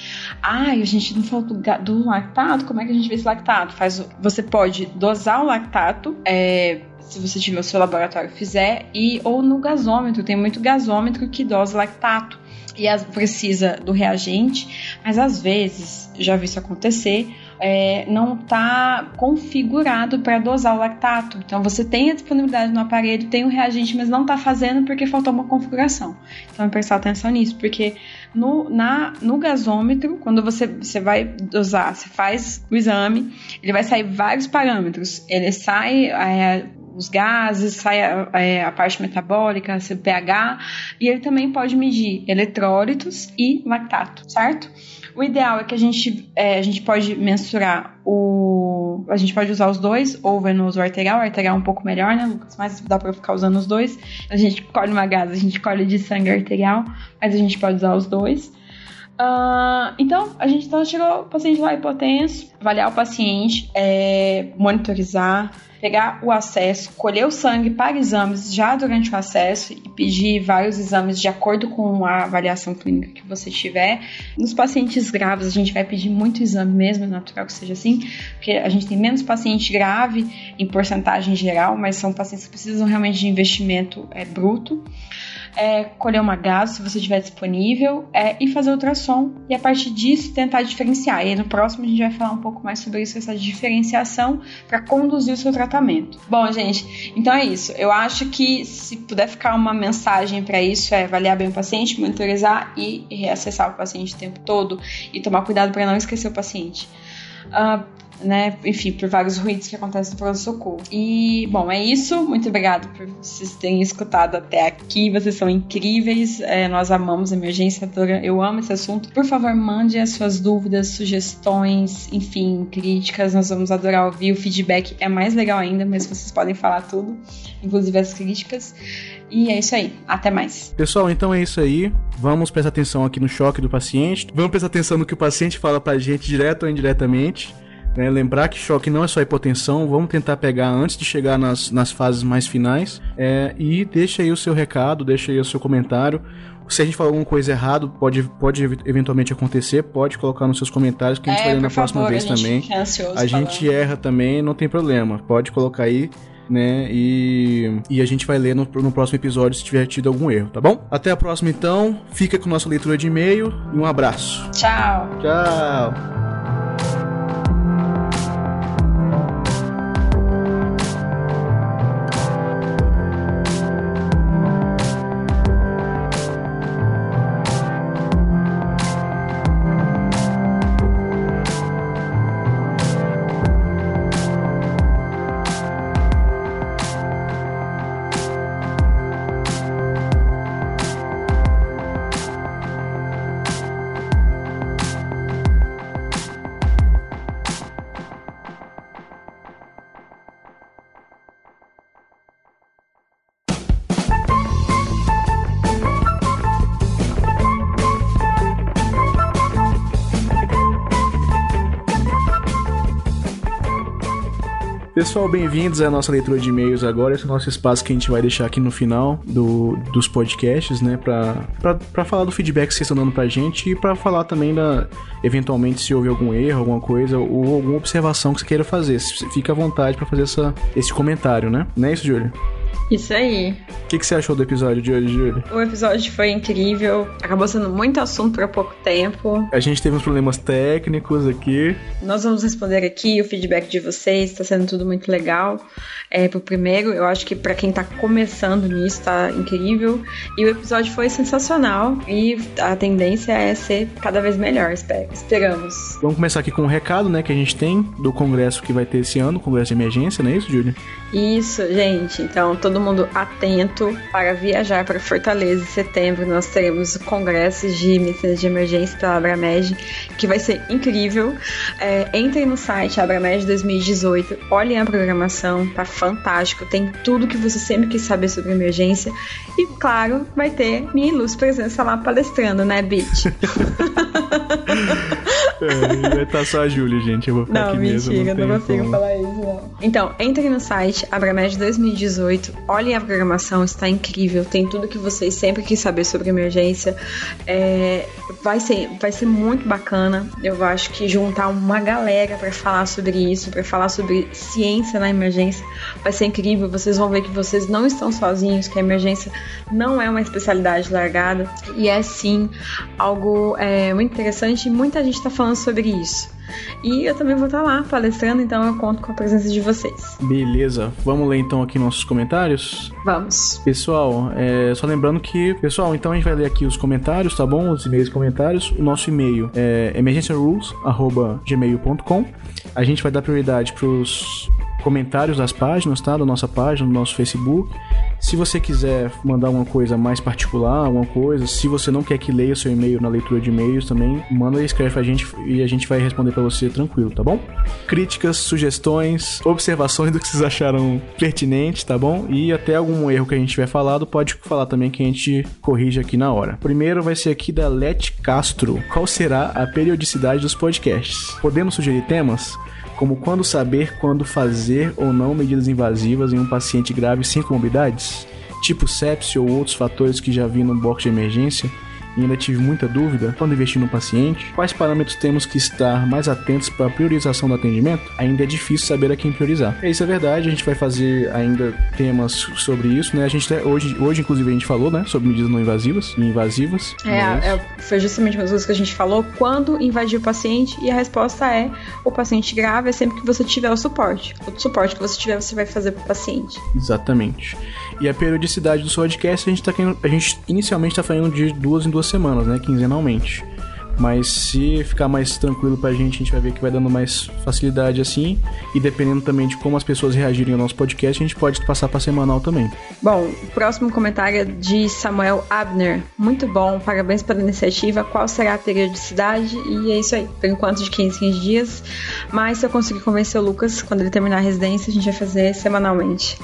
Ai, a gente não falou do, lactato, como é que a gente vê esse lactato? Faz, você pode dosar o lactato, é, se você tiver o seu laboratório fizer, e ou no gasômetro, tem muito gasômetro que dosa lactato e as, precisa do reagente, mas às vezes, já vi isso acontecer, é, não está configurado para dosar o lactato. Então você tem a disponibilidade no aparelho, tem o reagente, mas não está fazendo porque faltou uma configuração. Então prestar atenção nisso, porque no, na, no gasômetro, quando você, você vai dosar, você faz o exame, ele vai sair vários parâmetros. Ele sai. é, os gases, sai a, é, a parte metabólica, seu pH, e ele também pode medir eletrólitos e lactato, certo? O ideal é que a gente, é, a gente pode mensurar o. A gente pode usar os dois, ou venoso ou arterial. O arterial é um pouco melhor, né, Lucas? Mas dá pra ficar usando os dois. A gente colhe uma gás, a gente colhe de sangue arterial, mas a gente pode usar os dois. Ah, então, a gente então, chegou o paciente lá hipotenso, avaliar o paciente, é, monitorizar, pegar o acesso, colher o sangue para exames já durante o acesso e pedir vários exames de acordo com a avaliação clínica que você tiver. Nos pacientes graves, a gente vai pedir muito exame mesmo, é natural que seja assim, porque a gente tem menos paciente grave em porcentagem geral, mas são pacientes que precisam realmente de investimento é, bruto é, colher uma gás se você tiver disponível é, e fazer ultrassom e a partir disso tentar diferenciar. E no próximo a gente vai falar um pouco mais sobre isso, essa diferenciação para conduzir o seu tratamento. Bom, gente, então é isso. Eu acho que se puder ficar uma mensagem para isso é avaliar bem o paciente, monitorizar e reacessar o paciente o tempo todo e tomar cuidado para não esquecer o paciente. Ah, né, enfim, por vários ruídos que acontecem no pronto-socorro. E, bom, é isso. Muito obrigado por vocês terem escutado até aqui. Vocês são incríveis. É, nós amamos emergência, eu amo esse assunto. Por favor, mande as suas dúvidas, sugestões, enfim, críticas. Nós vamos adorar ouvir. O feedback é mais legal ainda, mas vocês podem falar tudo, inclusive as críticas. E é isso aí. Até mais. Pessoal, então é isso aí. Vamos prestar atenção aqui no choque do paciente. Vamos prestar atenção no que o paciente fala pra gente, direto ou indiretamente. Né? Lembrar que choque não é só hipotensão. Vamos tentar pegar antes de chegar nas, nas fases mais finais. É, e deixa aí o seu recado, deixa aí o seu comentário. Se a gente falar alguma coisa errado, pode, pode ev- eventualmente acontecer. Pode colocar nos seus comentários que a gente vai ler na É, próxima favor, vez a também. A gente erra também, não tem problema. Pode colocar aí, né? E, e a gente vai ler no, no próximo episódio se tiver tido algum erro, tá bom? Até a próxima então. Fica com nossa leitura de e-mail e um abraço. Tchau. Tchau. Pessoal, bem-vindos à nossa leitura de e-mails agora. Esse é o nosso espaço que a gente vai deixar aqui no final do, dos podcasts, né? Pra, pra, pra falar do feedback que vocês estão dando pra gente e pra falar também da. Eventualmente, se houve algum erro, alguma coisa, ou alguma observação que você queira fazer. Fica à vontade pra fazer essa, esse comentário, né? Não é isso, Júlio? Isso aí. O que, que, você achou do episódio de hoje, Júlia? O episódio foi incrível. Acabou sendo muito assunto para pouco tempo. A gente teve uns problemas técnicos aqui. Nós vamos responder aqui o feedback de vocês. Está sendo tudo muito legal. É, pro primeiro, eu acho que para quem tá começando nisso, tá incrível. E o episódio foi sensacional. E a tendência é ser cada vez melhor, espero. esperamos. Vamos começar aqui com um recado, né, que a gente tem do congresso que vai ter esse ano, o congresso de emergência, não é isso, Júlia? Isso, gente. Então, todo mundo atento para viajar para Fortaleza em setembro. Nós teremos congressos de medicina de emergência pela Abramed, que vai ser incrível. É, entrem no site Abramed 2018, olhem a programação, tá fantástico. Tem tudo que você sempre quis saber sobre emergência. E, claro, vai ter minha ilustre presença lá palestrando, né, Bitch? <laughs> é, vai estar só a Júlia, gente. Eu vou ficar não, aqui mentira, mesmo. Não, não consigo como. falar isso, não. Então, entrem no site Abramed 2018, olhem a programação, está incrível. Tem tudo que vocês sempre quis saber sobre emergência. É, vai, ser, vai ser muito bacana. Eu acho que juntar uma galera para falar sobre isso, para falar sobre ciência na emergência, vai ser incrível. Vocês vão ver que vocês não estão sozinhos, que a emergência não é uma especialidade largada e é sim algo é, muito interessante muita gente está falando sobre isso. E eu também vou estar lá palestrando, então eu conto com a presença de vocês. Beleza, vamos ler então aqui nossos comentários? Vamos. Pessoal, é, só lembrando que, pessoal, então a gente vai ler aqui os comentários, tá bom? Os e-mails e comentários. O nosso e-mail é emergenciarules.gmail.com. A gente vai dar prioridade pros comentários das páginas, tá? Da nossa página, do nosso Facebook. Se você quiser mandar uma coisa mais particular, alguma coisa, se você não quer que leia o seu e-mail na leitura de e-mails também, manda e escreve pra gente e a gente vai responder para você tranquilo, tá bom? Críticas, sugestões, observações do que vocês acharam pertinente, tá bom? E até algum erro que a gente tiver falado, pode falar também que a gente corrige aqui na hora. Primeiro vai ser aqui da Lete Castro. Qual será a periodicidade dos podcasts? Podemos sugerir temas? Como quando saber quando fazer ou não medidas invasivas em um paciente grave sem comorbidades, tipo sepsia ou outros fatores que já vi no box de emergência, e ainda tive muita dúvida quando investir no paciente, quais parâmetros temos que estar mais atentos para a priorização do atendimento, ainda é difícil saber a quem priorizar. Isso é verdade, a gente vai fazer ainda temas sobre isso, né? A gente hoje, hoje inclusive a gente falou, né, sobre medidas não invasivas e invasivas. É, é, foi justamente uma das coisas que a gente falou, quando invadir o paciente e a resposta é o paciente grave é sempre que você tiver o suporte. O suporte que você tiver, você vai fazer para o paciente. Exatamente. E a periodicidade do seu podcast, a gente tá a gente inicialmente está falando de duas em duas semanas, né, quinzenalmente. Mas se ficar mais tranquilo pra gente, a gente vai ver que vai dando mais facilidade assim. E dependendo também de como as pessoas reagirem ao nosso podcast, a gente pode passar pra semanal também. Bom, o próximo comentário é de Samuel Abner. Muito bom, parabéns pela iniciativa. Qual será a periodicidade? E é isso aí, por enquanto de 15 15 dias. Mas se eu conseguir convencer o Lucas, quando ele terminar a residência, a gente vai fazer semanalmente.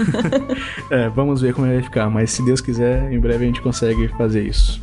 <laughs> é, vamos ver como ele vai ficar. Mas se Deus quiser, em breve a gente consegue fazer isso.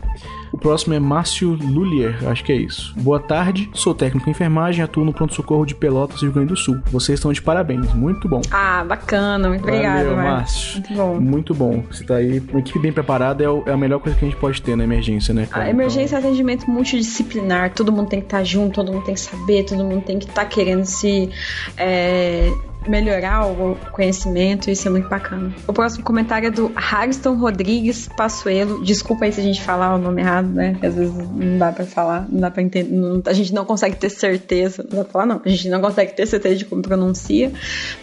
O próximo é Márcio Lulier, acho que é isso. Boa tarde, sou técnico em enfermagem, atuo no pronto-socorro de Pelotas, Rio Grande do Sul. Vocês estão de parabéns, muito bom. Ah, bacana, muito obrigado, Márcio. Muito bom. Muito bom. Você tá aí, uma equipe bem preparada é, é a melhor coisa que a gente pode ter na emergência, né? A emergência é atendimento multidisciplinar, todo mundo tem que estar tá junto, todo mundo tem que saber, todo mundo tem que estar tá querendo se. É melhorar o conhecimento, isso é muito bacana. O próximo comentário é do Hariston Rodrigues Passuelo. Desculpa aí se a gente falar o nome errado, né? Porque às vezes não dá pra falar, não dá pra entender, não, a gente não consegue ter certeza, não dá pra falar não, a gente não consegue ter certeza de como pronuncia,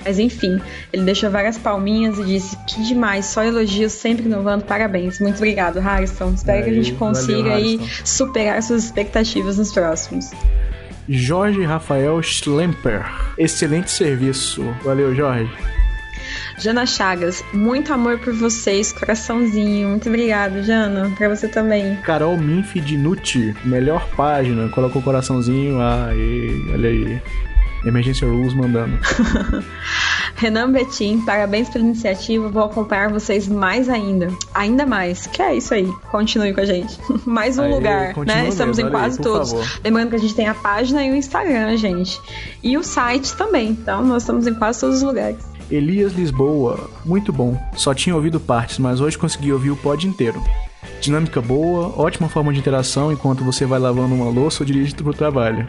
mas enfim, ele deixou várias palminhas e disse que demais, só elogios, sempre inovando, parabéns. Muito obrigado, Hariston. Espero aí, que a gente consiga valeu, aí superar suas expectativas nos próximos. Jorge Rafael Schlemper. Excelente serviço. Valeu, Jorge. Jana Chagas, muito amor por vocês, coraçãozinho. Muito obrigado, Jana. Pra você também. Carol Minfi de Nuti, melhor página. Colocou o coraçãozinho. Aí, olha aí. Emergência Rules mandando. <laughs> Renan Betim, parabéns pela iniciativa. Vou acompanhar vocês mais ainda. Ainda mais. Que é isso aí. Continue com a gente. <laughs> mais um Aê, lugar, né? Estamos mesmo, em quase aí, todos. Favor. Lembrando que a gente tem a página e o Instagram, gente. E o site também. Então, nós estamos em quase todos os lugares. Elias Lisboa, muito bom. Só tinha ouvido partes, mas hoje consegui ouvir o pod inteiro. Dinâmica boa, ótima forma de interação enquanto você vai lavando uma louça ou dirige pro trabalho.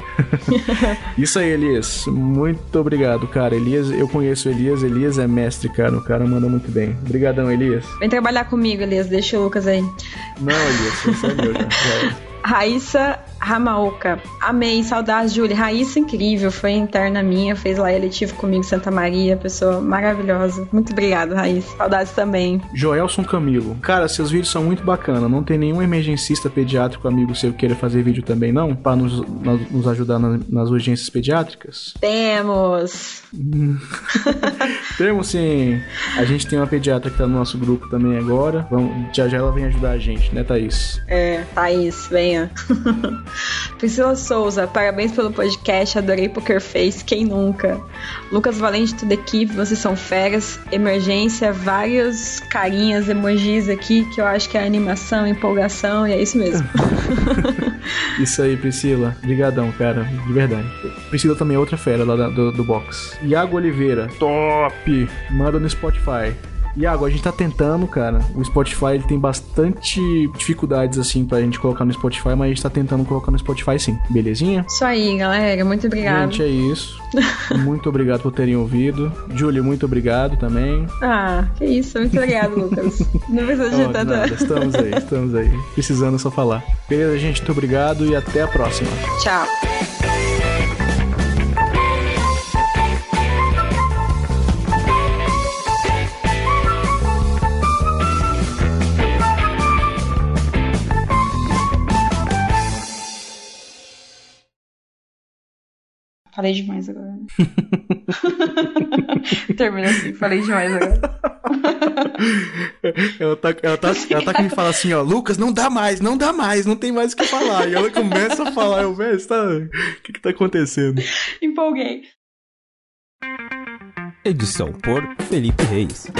<laughs> Isso aí, Elias. Muito obrigado, cara. Elias, eu conheço o Elias. Elias é mestre, cara. O cara manda muito bem. Obrigadão, Elias. Vem trabalhar comigo, Elias. Deixa o Lucas aí. Não, Elias, você é meu <laughs> já. Raíssa Ramaoka. Amei, saudades, Júlia. Raíssa incrível, foi interna minha, fez lá eletivo comigo Santa Maria, pessoa maravilhosa. Muito obrigado, Raíssa. Saudades também. Joelson Camilo. Cara, seus vídeos são muito bacanas. Não tem nenhum emergencista pediátrico amigo seu que queira fazer vídeo também, não? Pra nos, nos ajudar na, nas urgências pediátricas? Temos! <laughs> Temos sim. A gente tem uma pediatra que tá no nosso grupo também agora. Vamos, já já ela vem ajudar a gente, né, Thaís? É, Thaís, venha. <laughs> <laughs> Priscila Souza, parabéns pelo podcast, adorei Poker Face, quem nunca? Lucas Valente, toda equipe, vocês são feras. Emergência, vários carinhas, emojis aqui, que eu acho que é animação, empolgação, e é isso mesmo. <laughs> isso aí, Priscila. Obrigadão, cara, de verdade. Priscila também é outra fera lá do, do box. Iago Oliveira, top! Manda no Spotify. Iago, a gente tá tentando, cara. O Spotify ele tem bastante dificuldades, assim, pra gente colocar no Spotify, mas a gente tá tentando colocar no Spotify sim. Belezinha? Isso aí, galera. Muito obrigado. Gente, é isso. <laughs> muito obrigado por terem ouvido. Júlia, muito obrigado também. Ah, que isso. Muito obrigado, <laughs> Lucas. Não precisa de tanta... Estamos aí, estamos aí. Precisando só falar. Beleza, gente? Muito obrigado e até a próxima. Tchau. Falei demais agora. <laughs> Termina assim, falei demais agora. <laughs> ela tá, ela tá, ela tá que me fala assim, ó, Lucas, não dá mais, não dá mais, não tem mais o que falar. E ela começa a falar, eu, velho, tá... o que que tá acontecendo? Empolguei. Edição por Felipe Reis.